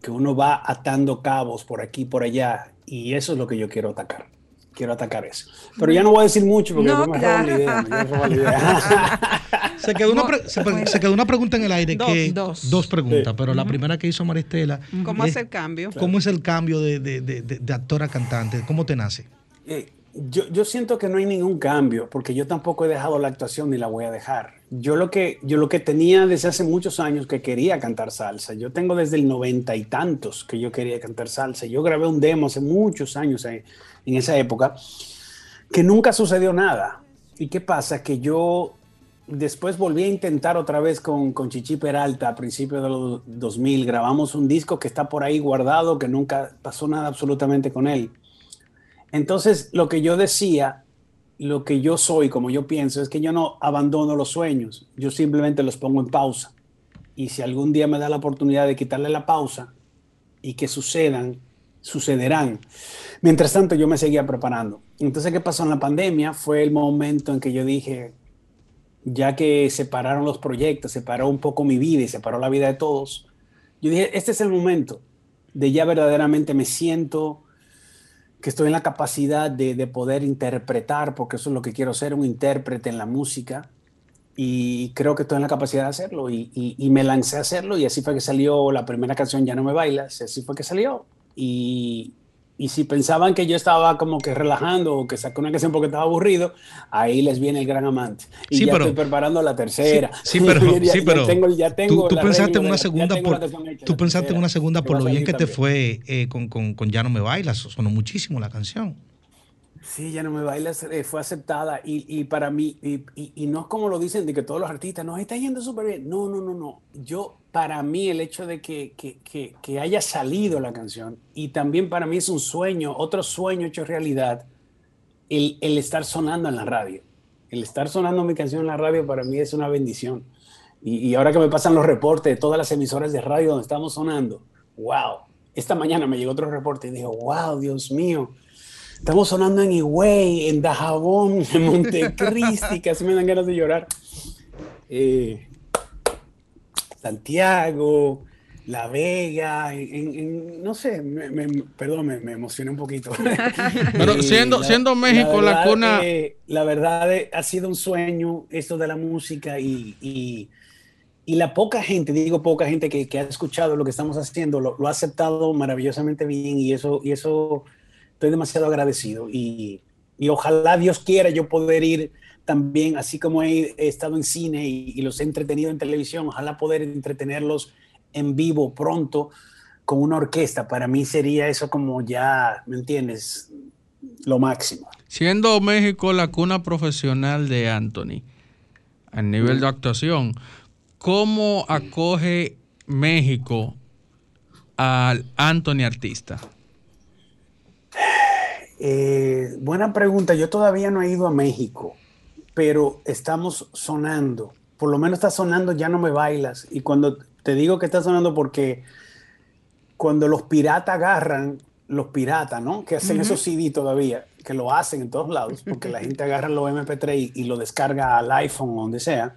Speaker 10: que uno va atando cabos por aquí y por allá y eso es lo que yo quiero atacar. Quiero atacar eso. Pero ya no voy a decir mucho porque
Speaker 6: No,
Speaker 10: me roban la
Speaker 6: claro.
Speaker 10: idea. me roban la idea. (laughs)
Speaker 3: Se quedó, una pre- se, pre- se quedó una pregunta en el aire
Speaker 4: Dos,
Speaker 3: que
Speaker 4: dos.
Speaker 3: preguntas, pero la primera que hizo Maristela
Speaker 4: ¿Cómo
Speaker 3: es,
Speaker 4: hace el cambio?
Speaker 3: ¿cómo es el cambio de, de- de- de- de actor a cantante? ¿Cómo te nace?
Speaker 10: Eh, yo, yo siento que no hay ningún cambio, porque yo tampoco he dejado la actuación ni la voy a dejar. Yo lo que, yo lo que tenía desde hace muchos años que quería cantar salsa. Yo tengo desde el noventa y tantos que yo quería cantar salsa. Yo grabé un demo hace muchos años eh, en esa época que nunca sucedió nada. ¿Y qué pasa? Que yo después volví a intentar otra vez con, Chichi Peralta a principios de los 2000. Grabamos un disco que está por ahí guardado, que nunca pasó nada absolutamente con él. Entonces, lo que yo decía lo que yo soy, como yo pienso, es que yo no abandono los sueños, yo simplemente los pongo en pausa. Y si algún día me da la oportunidad de quitarle la pausa y que sucedan, sucederán. Mientras tanto, yo me seguía preparando. Entonces, ¿qué pasó en la pandemia? Fue el momento en que yo dije, ya que separaron los proyectos, separó un poco mi vida y separó la vida de todos, yo dije, este es el momento de ya verdaderamente me siento que estoy en la capacidad de, de, poder interpretar, porque eso es lo que quiero ser, un intérprete en la música, y creo que estoy en la capacidad de hacerlo, y, y, y, me lancé a hacerlo, y así fue que salió la primera canción, Ya no me bailas, así fue que salió, y, y si pensaban que yo estaba como que relajando o que saqué una canción porque estaba aburrido, ahí les viene el gran amante. Y
Speaker 3: sí,
Speaker 10: ya
Speaker 3: pero,
Speaker 10: estoy preparando la tercera.
Speaker 3: Sí, sí pero, (laughs)
Speaker 10: ya,
Speaker 3: sí, pero
Speaker 10: ya tengo, ya tengo
Speaker 3: tú, tú pensaste en una
Speaker 10: la,
Speaker 3: segunda por,
Speaker 10: hecha,
Speaker 3: tú pensaste en una segunda por lo bien que te fue eh, con, con, con, Ya no me bailas, sonó muchísimo la canción.
Speaker 10: Sí, ya no me bailas, eh, fue aceptada y, y para mí, y, y, no es como lo dicen de que todos los artistas nos está yendo súper bien. No, no, no, no. Yo, para mí, el hecho de que, que, que, haya salido la canción y también para mí es un sueño, otro sueño hecho realidad, el, el estar sonando en la radio. El estar sonando mi canción en la radio para mí es una bendición. Y, y ahora que me pasan los reportes de todas las emisoras de radio donde estamos sonando, wow. Esta mañana me llegó otro reporte y dijo, wow, Dios mío Estamos sonando en Higüey, en Dajabón, (laughs) en Montecristi, casi me dan ganas de llorar. Eh, Santiago, La Vega, en, en, no sé, me, me, perdón, me, me, emocioné un poquito. (laughs)
Speaker 5: Pero eh, siendo, la, siendo México la, verdad, la cuna...
Speaker 10: Eh, la verdad ha sido un sueño esto de la música y, y, y la poca gente, digo poca gente que, que, ha escuchado lo que estamos haciendo, lo, lo ha aceptado maravillosamente bien y eso... Y eso estoy demasiado agradecido y, y, ojalá Dios quiera yo poder ir también, así como he, he estado en cine y, y, los he entretenido en televisión, ojalá poder entretenerlos en vivo pronto con una orquesta. Para mí sería eso como ya, ¿me entiendes? Lo máximo.
Speaker 5: Siendo México la cuna profesional de Anthony, a nivel de actuación, ¿cómo acoge México al Anthony artista?
Speaker 10: Eh, buena pregunta. Yo todavía no he ido a México, pero estamos sonando. Por lo menos está sonando Ya no me bailas. Y cuando te digo que está sonando porque cuando los piratas agarran, los piratas, ¿no? Que hacen uh -huh. esos CD todavía, que lo hacen en todos lados, porque la gente agarra los MP3 y, y, lo descarga al iPhone o donde sea,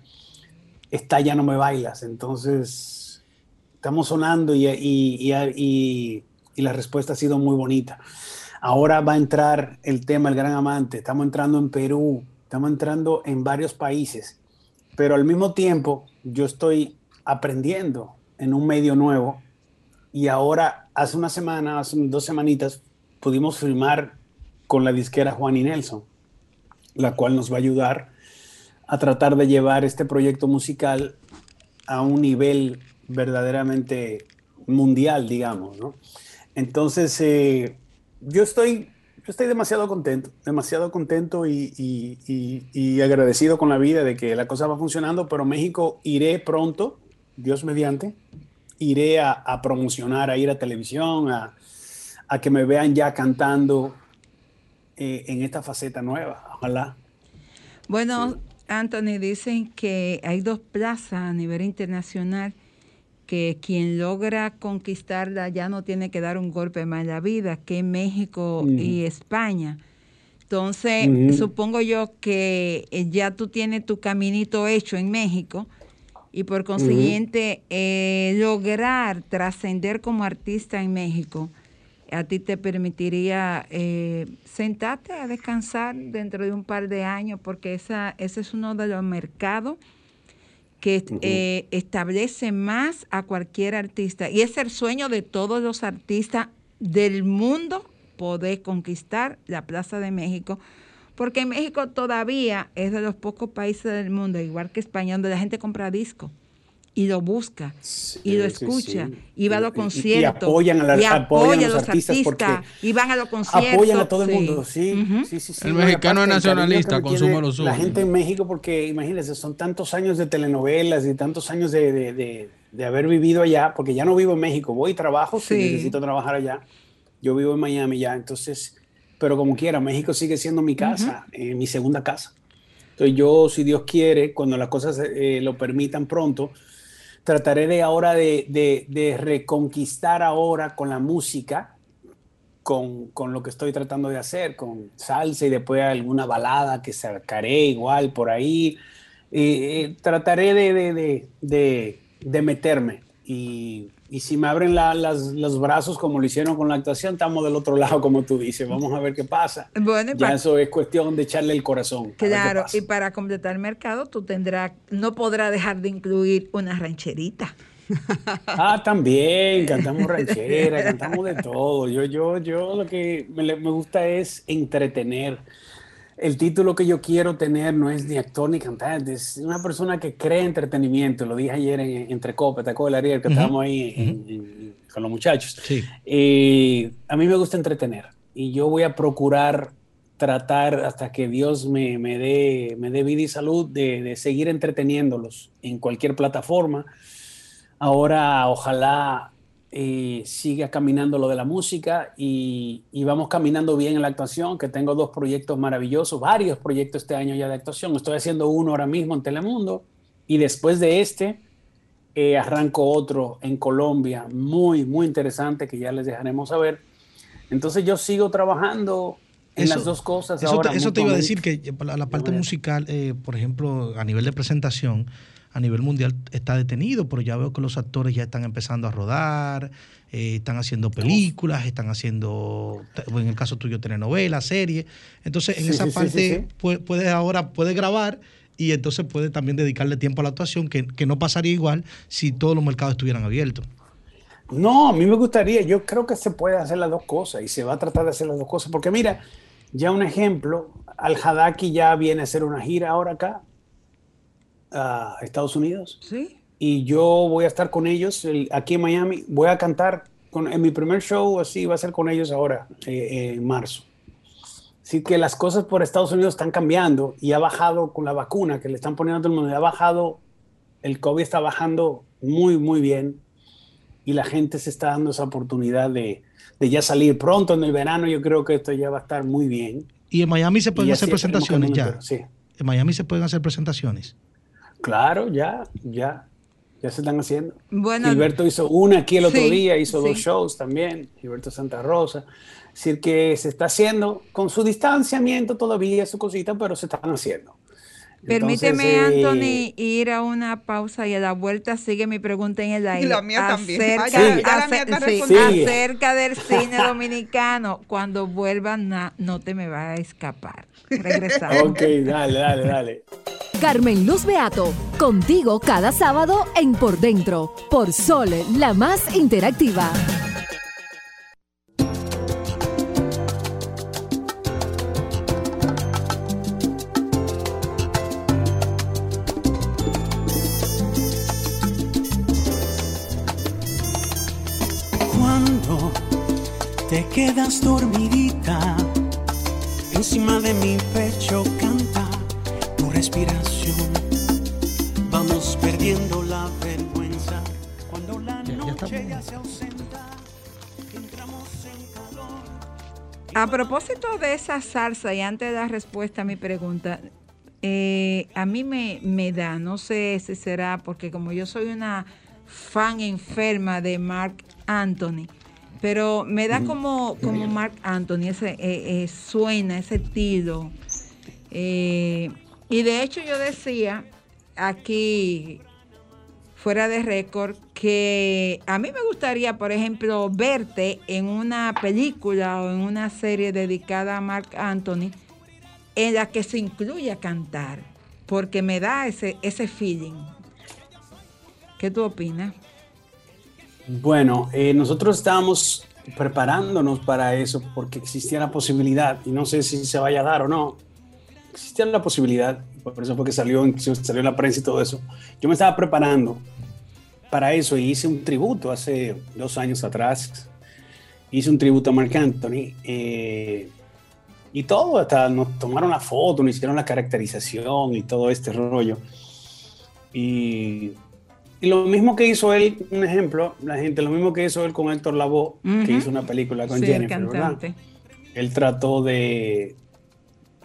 Speaker 10: está Ya no me bailas. Entonces, estamos sonando y, y, y la respuesta ha sido muy bonita. Ahora va a entrar el tema El Gran Amante. Estamos entrando en Perú, estamos entrando en varios países, pero al mismo tiempo yo estoy aprendiendo en un medio nuevo y ahora hace una semana, hace dos semanitas, pudimos firmar con la disquera Juan y Nelson, la cual nos va a ayudar a tratar de llevar este proyecto musical a un nivel verdaderamente mundial, digamos, ¿no? Entonces, eh, yo estoy, yo estoy demasiado contento, demasiado contento y, y, y, y, agradecido con la vida de que la cosa va funcionando, pero México iré pronto, Dios mediante, iré a, a promocionar, a ir a televisión, a, a, que me vean ya cantando eh, en esta faceta nueva, ojalá.
Speaker 6: Bueno, sí. Anthony, dicen que hay dos plazas a nivel internacional que quien logra conquistarla ya no tiene que dar un golpe más en la vida, que México y España. Entonces, supongo yo que eh, ya tú tienes tu caminito hecho en México y por consiguiente eh, lograr trascender como artista en México a ti te permitiría eh, sentarte a descansar dentro de un par de años porque esa, ese es uno de los mercados que uh -huh. eh, establece más a cualquier artista. Y es el sueño de todos los artistas del mundo poder conquistar la Plaza de México, porque México todavía es de los pocos países del mundo, igual que España, donde la gente compra discos y lo busca sí, y lo escucha sí, sí. y va a los conciertos
Speaker 10: y, apoyan a, la,
Speaker 6: y
Speaker 10: apoyan a los artistas,
Speaker 6: artistas y van a los conciertos
Speaker 10: apoyan a todo el mundo sí, uh -huh. sí, sí,
Speaker 5: el mexicano es nacionalista consume lo suyo
Speaker 10: la gente en México porque imagínense son tantos años de telenovelas y tantos años de, de, de, de haber vivido allá porque ya no vivo en México voy y trabajo si necesito trabajar allá yo vivo en Miami ya entonces pero como quiera, México sigue siendo mi casa, eh, mi segunda casa. Entonces yo, si Dios quiere, cuando las cosas eh, lo permitan pronto, trataré de ahora de, de- de reconquistar ahora con la música, con, con lo que estoy tratando de hacer, con salsa y después alguna balada que sacaré igual por ahí. Eh, eh, trataré de, de, meterme y, y si me abren la- las- los brazos como lo hicieron con la actuación, estamos del otro (laughs) lado, como tú dices. Vamos a ver qué pasa.
Speaker 6: Bueno,
Speaker 10: Ya eso es cuestión de echarle el corazón.
Speaker 6: Claro, y para completar el mercado, tú tendrás, no podrás dejar de incluir una rancherita. (laughs)
Speaker 10: Ah, también, cantamos (laughs) ranchera, cantamos de todo. Yo, yo, yo lo que me, me gusta es entretener. El título que yo quiero tener no es ni actor ni cantante, es una persona que cree entretenimiento. Lo dije ayer en, entre Copa, ¿te acuerdas, Ariel? Que
Speaker 3: Ujú,
Speaker 10: estábamos ahí en- en- con los muchachos.
Speaker 3: Sí.
Speaker 10: Eh, a mí me gusta entretener y yo voy a procurar tratar hasta que Dios me, me dé, me dé vida y salud de, de seguir entreteniéndolos en cualquier plataforma. Ahora ojalá eh, siga caminando lo de la música y, y vamos caminando bien en la actuación, que tengo dos proyectos maravillosos, varios proyectos este año ya de actuación. Estoy haciendo uno ahora mismo en Telemundo y después de este eh, arranco otro en Colombia, muy, muy interesante, que ya les dejaremos saber. Entonces yo sigo trabajando en
Speaker 3: Eso-
Speaker 10: las dos cosas.
Speaker 3: Eso,
Speaker 10: ahora
Speaker 3: te, eso te iba a decir que la, la parte musical, eh, por ejemplo, a nivel de presentación, a nivel mundial está detenido, pero ya veo que los actores ya están empezando a rodar, eh, están haciendo películas, están haciendo, en el caso tuyo, telenovelas, series. Entonces, en
Speaker 10: Sí,
Speaker 3: esa
Speaker 10: sí,
Speaker 3: parte
Speaker 10: sí,
Speaker 3: puedes ahora puedes grabar y entonces puedes también dedicarle tiempo a la actuación, que, que no pasaría igual si todos los mercados estuvieran abiertos.
Speaker 10: No, a mí me gustaría, yo creo que se puede hacer las dos cosas y se va a tratar de hacer las dos cosas, porque mira, ya un ejemplo, Al Hadaki ya viene a hacer una gira ahora acá, a Estados Unidos,
Speaker 6: Sí.
Speaker 10: y yo voy a estar con ellos el- aquí en Miami, voy a cantar con, en mi primer show, así va a ser con ellos ahora, eh, eh, en marzo. Así que las cosas por Estados Unidos están cambiando y ha bajado con la vacuna que le están poniendo a todo el mundo, ha bajado, el COVID está bajando muy, muy bien y la gente se está dando esa oportunidad de, de ya salir pronto en el verano. Yo creo que esto ya va a estar muy bien.
Speaker 3: Y en Miami se pueden hacer presentaciones ya.
Speaker 10: Sí,
Speaker 3: En Miami se pueden hacer presentaciones.
Speaker 10: Claro, ya, ya, ya se están haciendo.
Speaker 6: Bueno,
Speaker 10: Gilberto hizo una aquí el otro
Speaker 6: Sí,
Speaker 10: día, hizo dos shows también, Gilberto Santa Rosa. Es decir, que se está haciendo con su distanciamiento todavía, su cosita, pero se están haciendo.
Speaker 6: Permíteme,
Speaker 10: Entonces, eh,
Speaker 6: Anthony, ir a una pausa y a la vuelta sigue mi pregunta en el aire.
Speaker 4: la mía también.
Speaker 6: Acerca,
Speaker 4: Ah, ya- ya la
Speaker 6: acer-
Speaker 4: mía
Speaker 6: sí,
Speaker 4: respondida.
Speaker 6: acerca del cine dominicano. Cuando vuelvan, na- no te me va a escapar. Regresamos. (laughs)
Speaker 10: Ok, dale, dale, dale.
Speaker 8: Carmen Luz Beato, contigo cada sábado en Por Dentro, por Sol, la más interactiva.
Speaker 1: Quedas dormidita, encima de mi pecho canta tu respiración. Vamos perdiendo la vergüenza cuando la noche ya se ausenta. Entramos en calor.
Speaker 6: A propósito de esa salsa, y antes de dar respuesta a mi pregunta, eh, a mí me, me da, no sé si será porque como yo soy una fan enferma de Mark Anthony, pero me da como, como Mark Anthony, ese, eh, eh, suena ese estilo. Eh, y de hecho yo decía aquí fuera de récord que a mí me gustaría, por ejemplo, verte en una película o en una serie dedicada a Mark Anthony en la que se incluya cantar, porque me da ese, ese feeling. ¿Qué tú opinas?
Speaker 10: Bueno, eh, nosotros estábamos preparándonos para eso porque existía la posibilidad, y no sé si se vaya a dar o no, existía la posibilidad, por eso fue salió, salió en la prensa y todo eso. Yo me estaba preparando para eso y hice un tributo hace dos años atrás. Hice un tributo a Marc Anthony eh, y todo, hasta nos tomaron la foto, nos hicieron la caracterización y todo este rollo. Y, y lo mismo que hizo él, un ejemplo, la gente, lo mismo que hizo él con Héctor Lavoe, que
Speaker 6: Ujú.
Speaker 10: hizo una película con
Speaker 6: Sí, el
Speaker 10: Jennifer, ¿verdad?
Speaker 6: cantante.
Speaker 10: él trató de,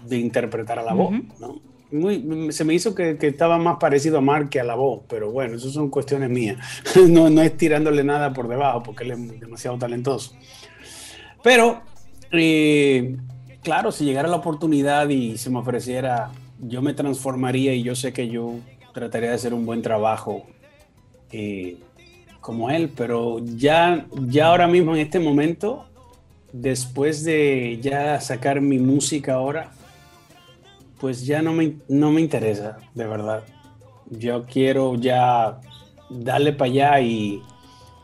Speaker 10: de interpretar a la voz, ¿no? Muy, se me hizo que, que estaba más parecido a Mark que a la voz, pero bueno, eso son cuestiones mías. (laughs) No, no es tirándole nada por debajo, porque él es demasiado talentoso. Pero, eh, claro, si llegara la oportunidad y se me ofreciera, yo me transformaría y yo sé que yo trataría de hacer un buen trabajo eh, como él, pero ya, ya ahora mismo en este momento, después de ya sacar mi música ahora, pues ya no me, no me interesa, de verdad. Yo quiero ya darle para allá y,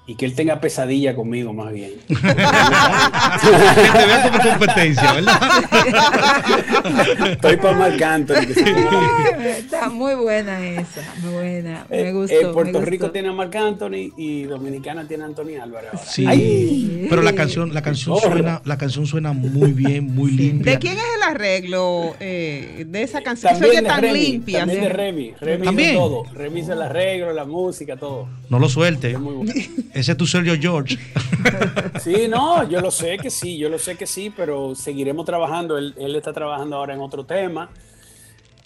Speaker 10: y que él tenga pesadilla conmigo más bien. (laughs)
Speaker 3: que te vea como competencia, ¿verdad? (laughs)
Speaker 10: Estoy para Marc Anthony. que
Speaker 6: Está muy buena esa, muy buena.
Speaker 10: Eh,
Speaker 6: Me gustó.
Speaker 10: eh,
Speaker 6: me
Speaker 10: Puerto
Speaker 6: gustó.
Speaker 10: Rico tiene a Marc Anthony y Dominicana tiene a Anthony Álvarez ahora.
Speaker 3: Sí,
Speaker 10: Ay.
Speaker 3: pero la canción, la canción suena, la canción suena muy bien, muy limpia.
Speaker 4: ¿De quién es el arreglo eh, de esa canción? Se
Speaker 10: También
Speaker 4: oye
Speaker 10: de
Speaker 4: tan
Speaker 10: Remy,
Speaker 4: limpia.
Speaker 10: También
Speaker 4: ¿sí?
Speaker 10: de Remy. Remy
Speaker 3: También.
Speaker 10: todo. Remy hizo el arreglo, la música, todo.
Speaker 3: No lo suelte.
Speaker 10: Muy bueno.
Speaker 3: Ese es tu Sergio George.
Speaker 10: Sí, no, yo lo sé que sí, yo lo sé que sí, pero seguiremos trabajando. Él, él está trabajando ahora en otro tema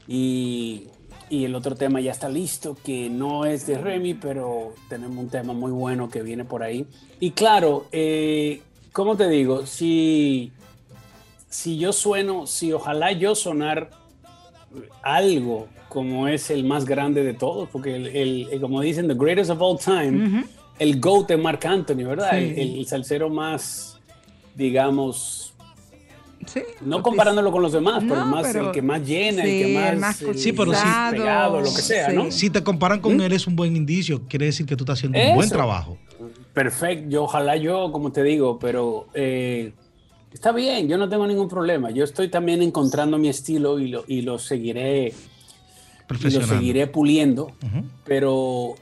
Speaker 10: y, y el otro tema ya está listo, que no es de Remy, pero tenemos un tema muy bueno que viene por ahí. Y claro, eh, ¿cómo te digo? Si, si yo sueno, si ojalá yo sonar algo como es el más grande de todos, porque el, el- el- como dicen, the greatest of all time, el GOAT de Mark Anthony, ¿verdad?
Speaker 6: Sí.
Speaker 10: El, el salsero más, digamos,
Speaker 6: Sí,
Speaker 10: no comparándolo con los demás, pero,
Speaker 6: No,
Speaker 10: el, más,
Speaker 6: pero-
Speaker 10: el que más llena,
Speaker 6: sí,
Speaker 10: el que más,
Speaker 6: el más
Speaker 10: el
Speaker 3: Sí, pero sí.
Speaker 10: pegado, lo que sea, ¿no?
Speaker 3: Si te comparan con él es un buen indicio, quiere decir que tú estás haciendo un buen trabajo.
Speaker 10: Perfecto, yo ojalá yo, como te digo, pero eh, está bien, yo no tengo ningún problema. Yo estoy también encontrando mi estilo y lo, y lo seguiré, y lo seguiré puliendo, pero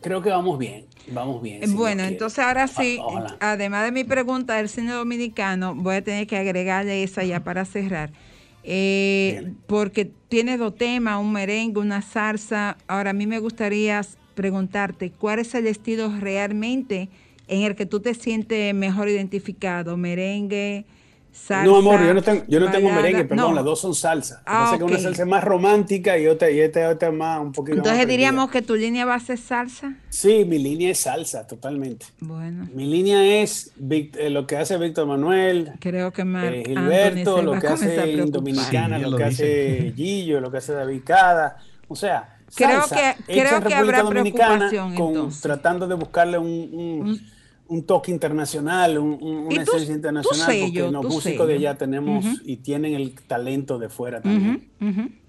Speaker 10: creo que vamos bien, vamos bien. si
Speaker 6: Bueno,
Speaker 10: quiere.
Speaker 6: entonces ahora sí,
Speaker 10: ojalá.
Speaker 6: además de mi pregunta del cine dominicano, voy a tener que agregarle esa ya para cerrar. Eh, porque tiene dos temas, un merengue, una salsa. Ahora a mí me gustaría preguntarte, ¿cuál es el estilo realmente en el que tú te sientes mejor identificado? ¿Merengue, salsa?
Speaker 10: No, amor, yo no tengo, yo no tengo merengue, perdón,
Speaker 6: No.
Speaker 10: las dos son salsa.
Speaker 6: Ah,
Speaker 10: pasa que una salsa es más romántica y otra, y esta, otra es más un poquito más
Speaker 6: Entonces diríamos que tu línea va a ser salsa.
Speaker 10: Sí, mi línea es salsa, totalmente.
Speaker 6: Bueno,
Speaker 10: Mi línea es eh, lo que hace Víctor Manuel,
Speaker 6: creo que Marc
Speaker 10: eh, Gilberto, lo que hace. Dominicana,
Speaker 3: Sí,
Speaker 10: lo (laughs) que hace Gillo, lo que hace David Cada. O sea,
Speaker 6: Creo
Speaker 10: salsa
Speaker 6: que- creo que
Speaker 10: República
Speaker 6: habrá
Speaker 10: Dominicana
Speaker 6: preocupación,
Speaker 10: con-
Speaker 6: entonces.
Speaker 10: tratando de buscarle un, un- un toque internacional, un, un- una esencia internacional,
Speaker 6: sello,
Speaker 10: porque los músicos de allá tenemos y tienen el talento de fuera también.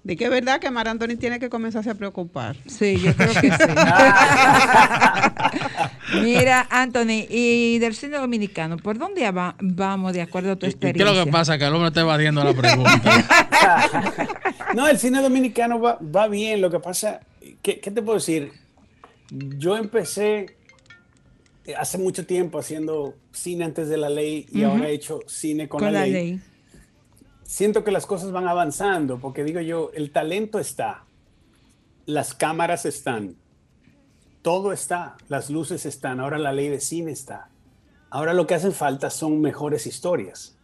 Speaker 4: De que es verdad que Mar Anthony tiene que comenzarse a preocupar.
Speaker 6: Sí, yo creo que sí. (laughs) Mira, Anthony, y del cine dominicano, ¿por dónde va- vamos de acuerdo a tu
Speaker 5: ¿Y ¿Qué es
Speaker 6: experiencia?
Speaker 5: lo que pasa? Que el hombre está evadiendo la pregunta. (laughs)
Speaker 10: No, el cine dominicano va, va bien. Lo que pasa, ¿qué, qué te puedo decir? Yo empecé hace mucho tiempo haciendo cine antes de la ley y ahora he hecho cine con,
Speaker 6: Con
Speaker 10: la,
Speaker 6: la
Speaker 10: ley.
Speaker 6: ley.
Speaker 10: Siento que las cosas van avanzando porque digo yo, el talento está, las cámaras están, todo está, las luces están, ahora la ley de cine está. Ahora lo que hacen falta son mejores historias.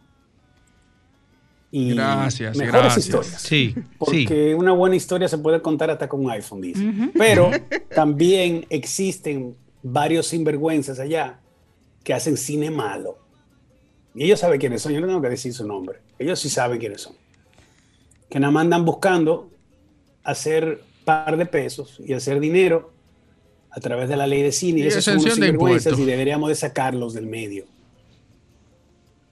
Speaker 10: Y
Speaker 5: Gracias,
Speaker 10: mejores
Speaker 5: gracias.
Speaker 10: historias.
Speaker 3: Sí, sí.
Speaker 10: Porque una buena historia se puede contar hasta con un iPhone, dice. Pero (laughs) también existen varios sinvergüenzas allá que hacen cine malo. Y ellos saben quiénes son, yo no tengo que decir su nombre. Ellos sí saben quiénes son. Que nada más andan buscando hacer par de pesos y hacer dinero a través de la ley de cine. Y
Speaker 5: Y
Speaker 10: esos son unos
Speaker 5: exención de
Speaker 10: sinvergüenzas y deberíamos de sacarlos del medio.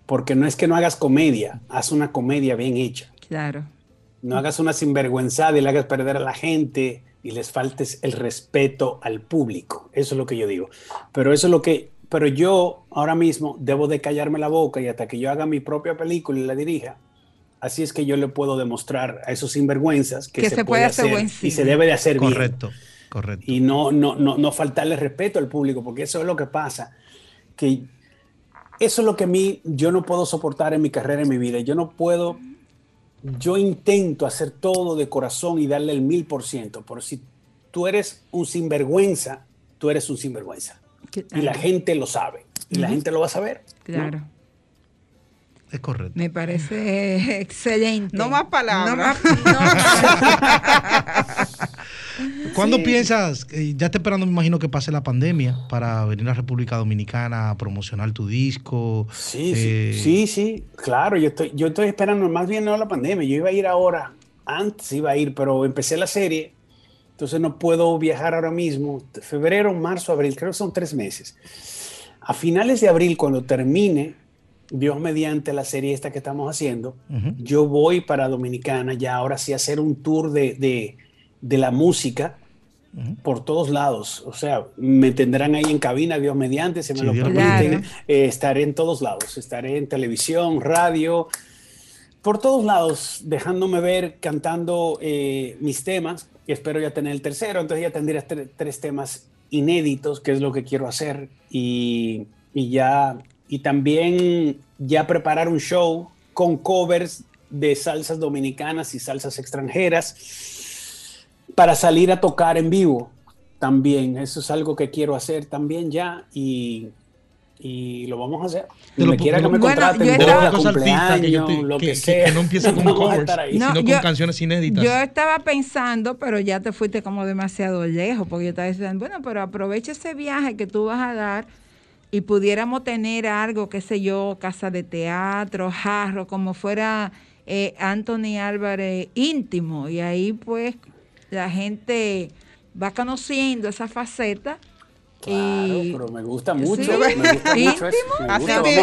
Speaker 10: Porque no es que no hagas comedia, haz una comedia bien hecha.
Speaker 6: Claro.
Speaker 10: No hagas una sinvergüenzada y le hagas perder a la gente y les faltes el respeto al público. Eso es lo que yo digo. Pero eso es lo que, pero yo ahora mismo debo de callarme la boca y hasta que yo haga mi propia película y la dirija, así es que yo le puedo demostrar a esos sinvergüenzas que,
Speaker 6: Que
Speaker 10: se,
Speaker 6: se
Speaker 10: puede
Speaker 6: puede hacer
Speaker 10: hacer
Speaker 6: buen
Speaker 10: y se debe de hacer bien
Speaker 3: Correcto, correcto.
Speaker 10: y no, no, no, no faltarle respeto al público, porque eso es lo que pasa, que eso es lo que a mí yo no puedo soportar en mi carrera, en mi vida. Yo no puedo, yo intento hacer todo de corazón y darle el mil por ciento, pero si tú eres un sinvergüenza, tú eres un sinvergüenza. Y la gente lo sabe, y la gente lo va a saber. ¿no?
Speaker 6: Claro.
Speaker 3: Es correcto.
Speaker 6: Me parece (laughs) excelente.
Speaker 4: No más palabras.
Speaker 6: No más- no más- (laughs)
Speaker 3: ¿Cuándo
Speaker 10: Sí.
Speaker 3: piensas, eh, ya está esperando, me imagino que pase la pandemia para venir a República Dominicana a promocionar tu disco?
Speaker 10: Sí,
Speaker 3: Eh,
Speaker 10: sí, sí, sí, claro, yo estoy, yo estoy esperando, más bien no la pandemia, yo iba a ir ahora, antes iba a ir, pero empecé la serie, entonces no puedo viajar ahora mismo, febrero, marzo, abril, creo que son tres meses. A finales de abril, cuando termine, Dios mediante la serie esta que estamos haciendo,
Speaker 3: Ujú.
Speaker 10: yo voy para Dominicana ya ahora sí a hacer un tour de, de, de la música por todos lados. O sea, me tendrán ahí en cabina, Dios mediante, se me
Speaker 3: Sí,
Speaker 10: lo permiten.
Speaker 6: Claro.
Speaker 10: Eh, estaré en todos lados. Estaré en televisión, radio, por todos lados, dejándome ver, cantando eh, mis temas. Y espero ya tener el tercero. Entonces ya tendría tre- tres temas inéditos, que es lo que quiero hacer. Y, y ya, y también ya preparar un show con covers de salsas dominicanas y salsas extranjeras para salir a tocar en vivo también. Eso es algo que quiero hacer también ya y, y lo vamos a hacer.
Speaker 3: Te lo
Speaker 10: Me quiera que me
Speaker 6: Bueno,
Speaker 10: contraten,
Speaker 6: yo
Speaker 10: boda,
Speaker 6: estaba-
Speaker 3: Cosa artista que yo
Speaker 10: cumpleaños,
Speaker 3: te-
Speaker 10: lo que,
Speaker 3: que- que-
Speaker 10: sea.
Speaker 3: que no empiece (laughs) con covers,
Speaker 10: estar ahí.
Speaker 6: No,
Speaker 3: sino
Speaker 6: yo-
Speaker 3: con canciones inéditas.
Speaker 6: Yo estaba pensando, pero ya te fuiste como demasiado lejos, porque yo estaba diciendo, bueno, pero aprovecha ese viaje que tú vas a dar y pudiéramos tener algo, qué sé yo, casa de teatro, jarro, como fuera eh, Anthony Álvarez íntimo. Y ahí pues la gente va conociendo esa faceta.
Speaker 10: Claro,
Speaker 6: y,
Speaker 10: pero me gusta mucho.
Speaker 6: Sí.
Speaker 10: Me gusta mucho
Speaker 6: ¿Íntimo?
Speaker 10: eso. Me
Speaker 4: Así
Speaker 10: gusta,
Speaker 4: mismo,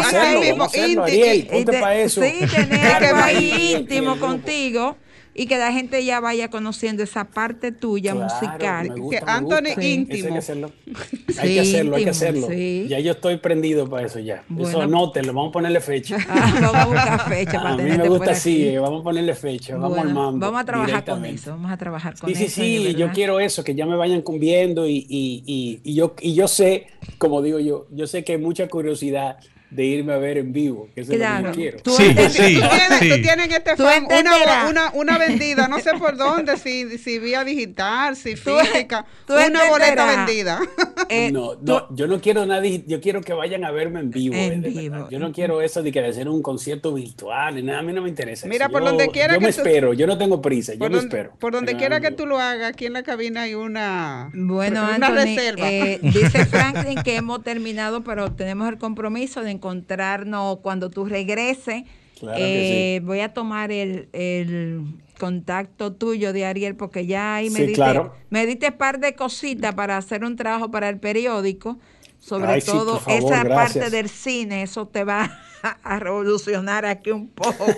Speaker 4: mismo,
Speaker 10: Ariel,
Speaker 4: íntimo.
Speaker 10: ponte
Speaker 6: de-
Speaker 10: para eso.
Speaker 6: Sí, tener algo ahí íntimo
Speaker 10: grupo.
Speaker 6: contigo y que la gente ya vaya conociendo esa parte tuya
Speaker 10: Claro,
Speaker 6: musical.
Speaker 10: gusta,
Speaker 4: Que Anthony íntimo.
Speaker 10: Hay que hacerlo.
Speaker 6: Sí, (laughs)
Speaker 10: Hay que hacerlo, hay que
Speaker 6: íntimo,
Speaker 10: hacerlo.
Speaker 6: sí.
Speaker 10: Ya yo estoy prendido para eso ya.
Speaker 6: Bueno.
Speaker 10: Eso anótenlo, vamos a ponerle fecha. (laughs)
Speaker 6: Ah, vamos a buscar fecha (laughs) para
Speaker 10: a mí me gusta así, eh, vamos a ponerle fecha, vamos
Speaker 6: Bueno,
Speaker 10: al mambo.
Speaker 6: Vamos a trabajar con eso, vamos a trabajar con
Speaker 10: Sí, sí,
Speaker 6: eso. de
Speaker 10: sí, yo quiero eso, que ya me vayan cumbiendo y, y, y, y yo, y yo sé, como digo yo, yo sé que hay mucha curiosidad de irme a ver en vivo, que eso es lo que
Speaker 6: Claro.
Speaker 10: yo quiero.
Speaker 6: Tú
Speaker 3: Sí,
Speaker 6: entiendes-
Speaker 3: sí,
Speaker 4: Tú tienes,
Speaker 3: sí.
Speaker 4: tú tienes en este fan una, una, una vendida, no sé por dónde, si, si vía digital, si
Speaker 6: Tú-
Speaker 4: física,
Speaker 6: tú
Speaker 4: una boleta vendida. (laughs)
Speaker 6: Eh,
Speaker 10: no,
Speaker 6: tú-
Speaker 10: no, yo no quiero nadie, yo quiero que vayan a verme en vivo.
Speaker 6: En
Speaker 10: eh,
Speaker 6: vivo.
Speaker 10: Yo no quiero eso de que de hacer un concierto virtual, nada, a mí no me interesa.
Speaker 4: Mira,
Speaker 10: eso.
Speaker 4: por
Speaker 10: Yo-
Speaker 4: donde quiera
Speaker 10: Yo
Speaker 4: que
Speaker 10: me
Speaker 4: tú-
Speaker 10: espero, yo no tengo prisa, yo me espero.
Speaker 4: por donde
Speaker 10: me
Speaker 4: quiera que tú lo hagas, aquí en la cabina hay una,
Speaker 6: Bueno,
Speaker 4: una
Speaker 6: Anthony,
Speaker 4: reserva.
Speaker 6: eh, dice Franklin que hemos terminado, pero tenemos el compromiso de encontrarnos cuando tú regreses.
Speaker 10: Claro
Speaker 6: Eh, Voy a tomar el, el contacto tuyo de Ariel porque ya ahí me
Speaker 10: Sí,
Speaker 6: diste,
Speaker 10: claro.
Speaker 6: me diste par de cositas para hacer un trabajo para el periódico. Sobre
Speaker 10: Ay,
Speaker 6: todo
Speaker 10: favor,
Speaker 6: esa
Speaker 10: gracias.
Speaker 6: parte del cine, eso te va (laughs) a revolucionar aquí un poco. (laughs)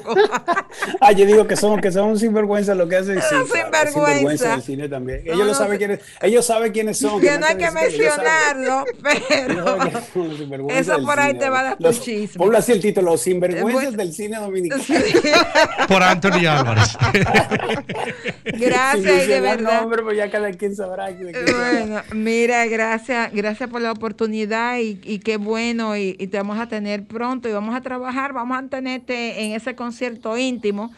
Speaker 10: Ah, yo digo que son, que son sinvergüenza lo que hacen. Sí,
Speaker 6: sinvergüenza.
Speaker 10: sinvergüenza del cine también.
Speaker 6: No,
Speaker 10: Ellos lo
Speaker 6: no
Speaker 10: saben quiénes, ellos saben quiénes son.
Speaker 6: que no hay que mencionarlo, (laughs) pero eso por ahí te va a dar tu
Speaker 10: los,
Speaker 6: chisme.
Speaker 10: Ponlo así el título, Los sinvergüenzas
Speaker 6: Bueno.
Speaker 10: del cine dominicano.
Speaker 3: Por Anthony Álvarez.
Speaker 6: Gracias y de verdad.
Speaker 10: nombre, pues ya cada quien sabrá.
Speaker 6: Bueno, mira, gracias, gracias por la oportunidad y, y qué bueno y, y te vamos a tener pronto y vamos a trabajar, vamos a tenerte en ese concierto íntimo,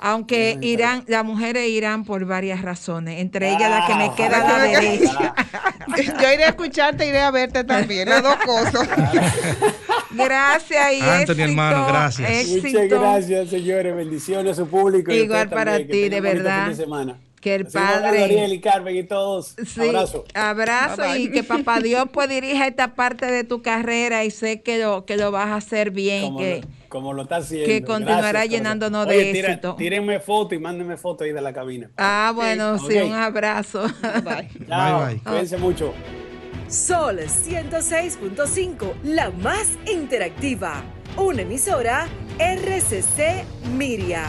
Speaker 6: aunque irán, las mujeres irán por varias razones, entre ellas la que me
Speaker 10: Ah,
Speaker 6: queda a la
Speaker 4: que-
Speaker 6: derecha. (laughs)
Speaker 4: Yo iré a escucharte, iré a verte también, las dos cosas. (laughs)
Speaker 6: Gracias y
Speaker 3: Anthony,
Speaker 6: éxito,
Speaker 3: hermano, gracias.
Speaker 6: éxito.
Speaker 10: Muchas gracias, señores. Bendiciones a su público.
Speaker 6: Igual para
Speaker 10: también,
Speaker 6: ti, de verdad.
Speaker 10: fin de semana.
Speaker 6: Que el Padre-
Speaker 10: Ariel y Carmen y todos.
Speaker 6: Sí,
Speaker 10: Abrazo.
Speaker 6: abrazo
Speaker 4: Bye, bye.
Speaker 6: y que papá (laughs) Dios pues dirija esta parte de tu carrera y sé que lo, que lo vas a hacer bien,
Speaker 10: Como,
Speaker 6: que,
Speaker 10: lo, como lo está haciendo.
Speaker 6: que continuará
Speaker 10: Gracias,
Speaker 6: llenándonos de
Speaker 10: tira-
Speaker 6: éxito.
Speaker 10: Tírenme foto y mándenme foto ahí de la cabina.
Speaker 6: Ah, bueno, sí, un abrazo.
Speaker 4: Bye. (laughs)
Speaker 10: Chao.
Speaker 3: Bye, bye.
Speaker 10: Cuídense mucho.
Speaker 11: Sol 106.5, la más interactiva. Una emisora RCC Miria.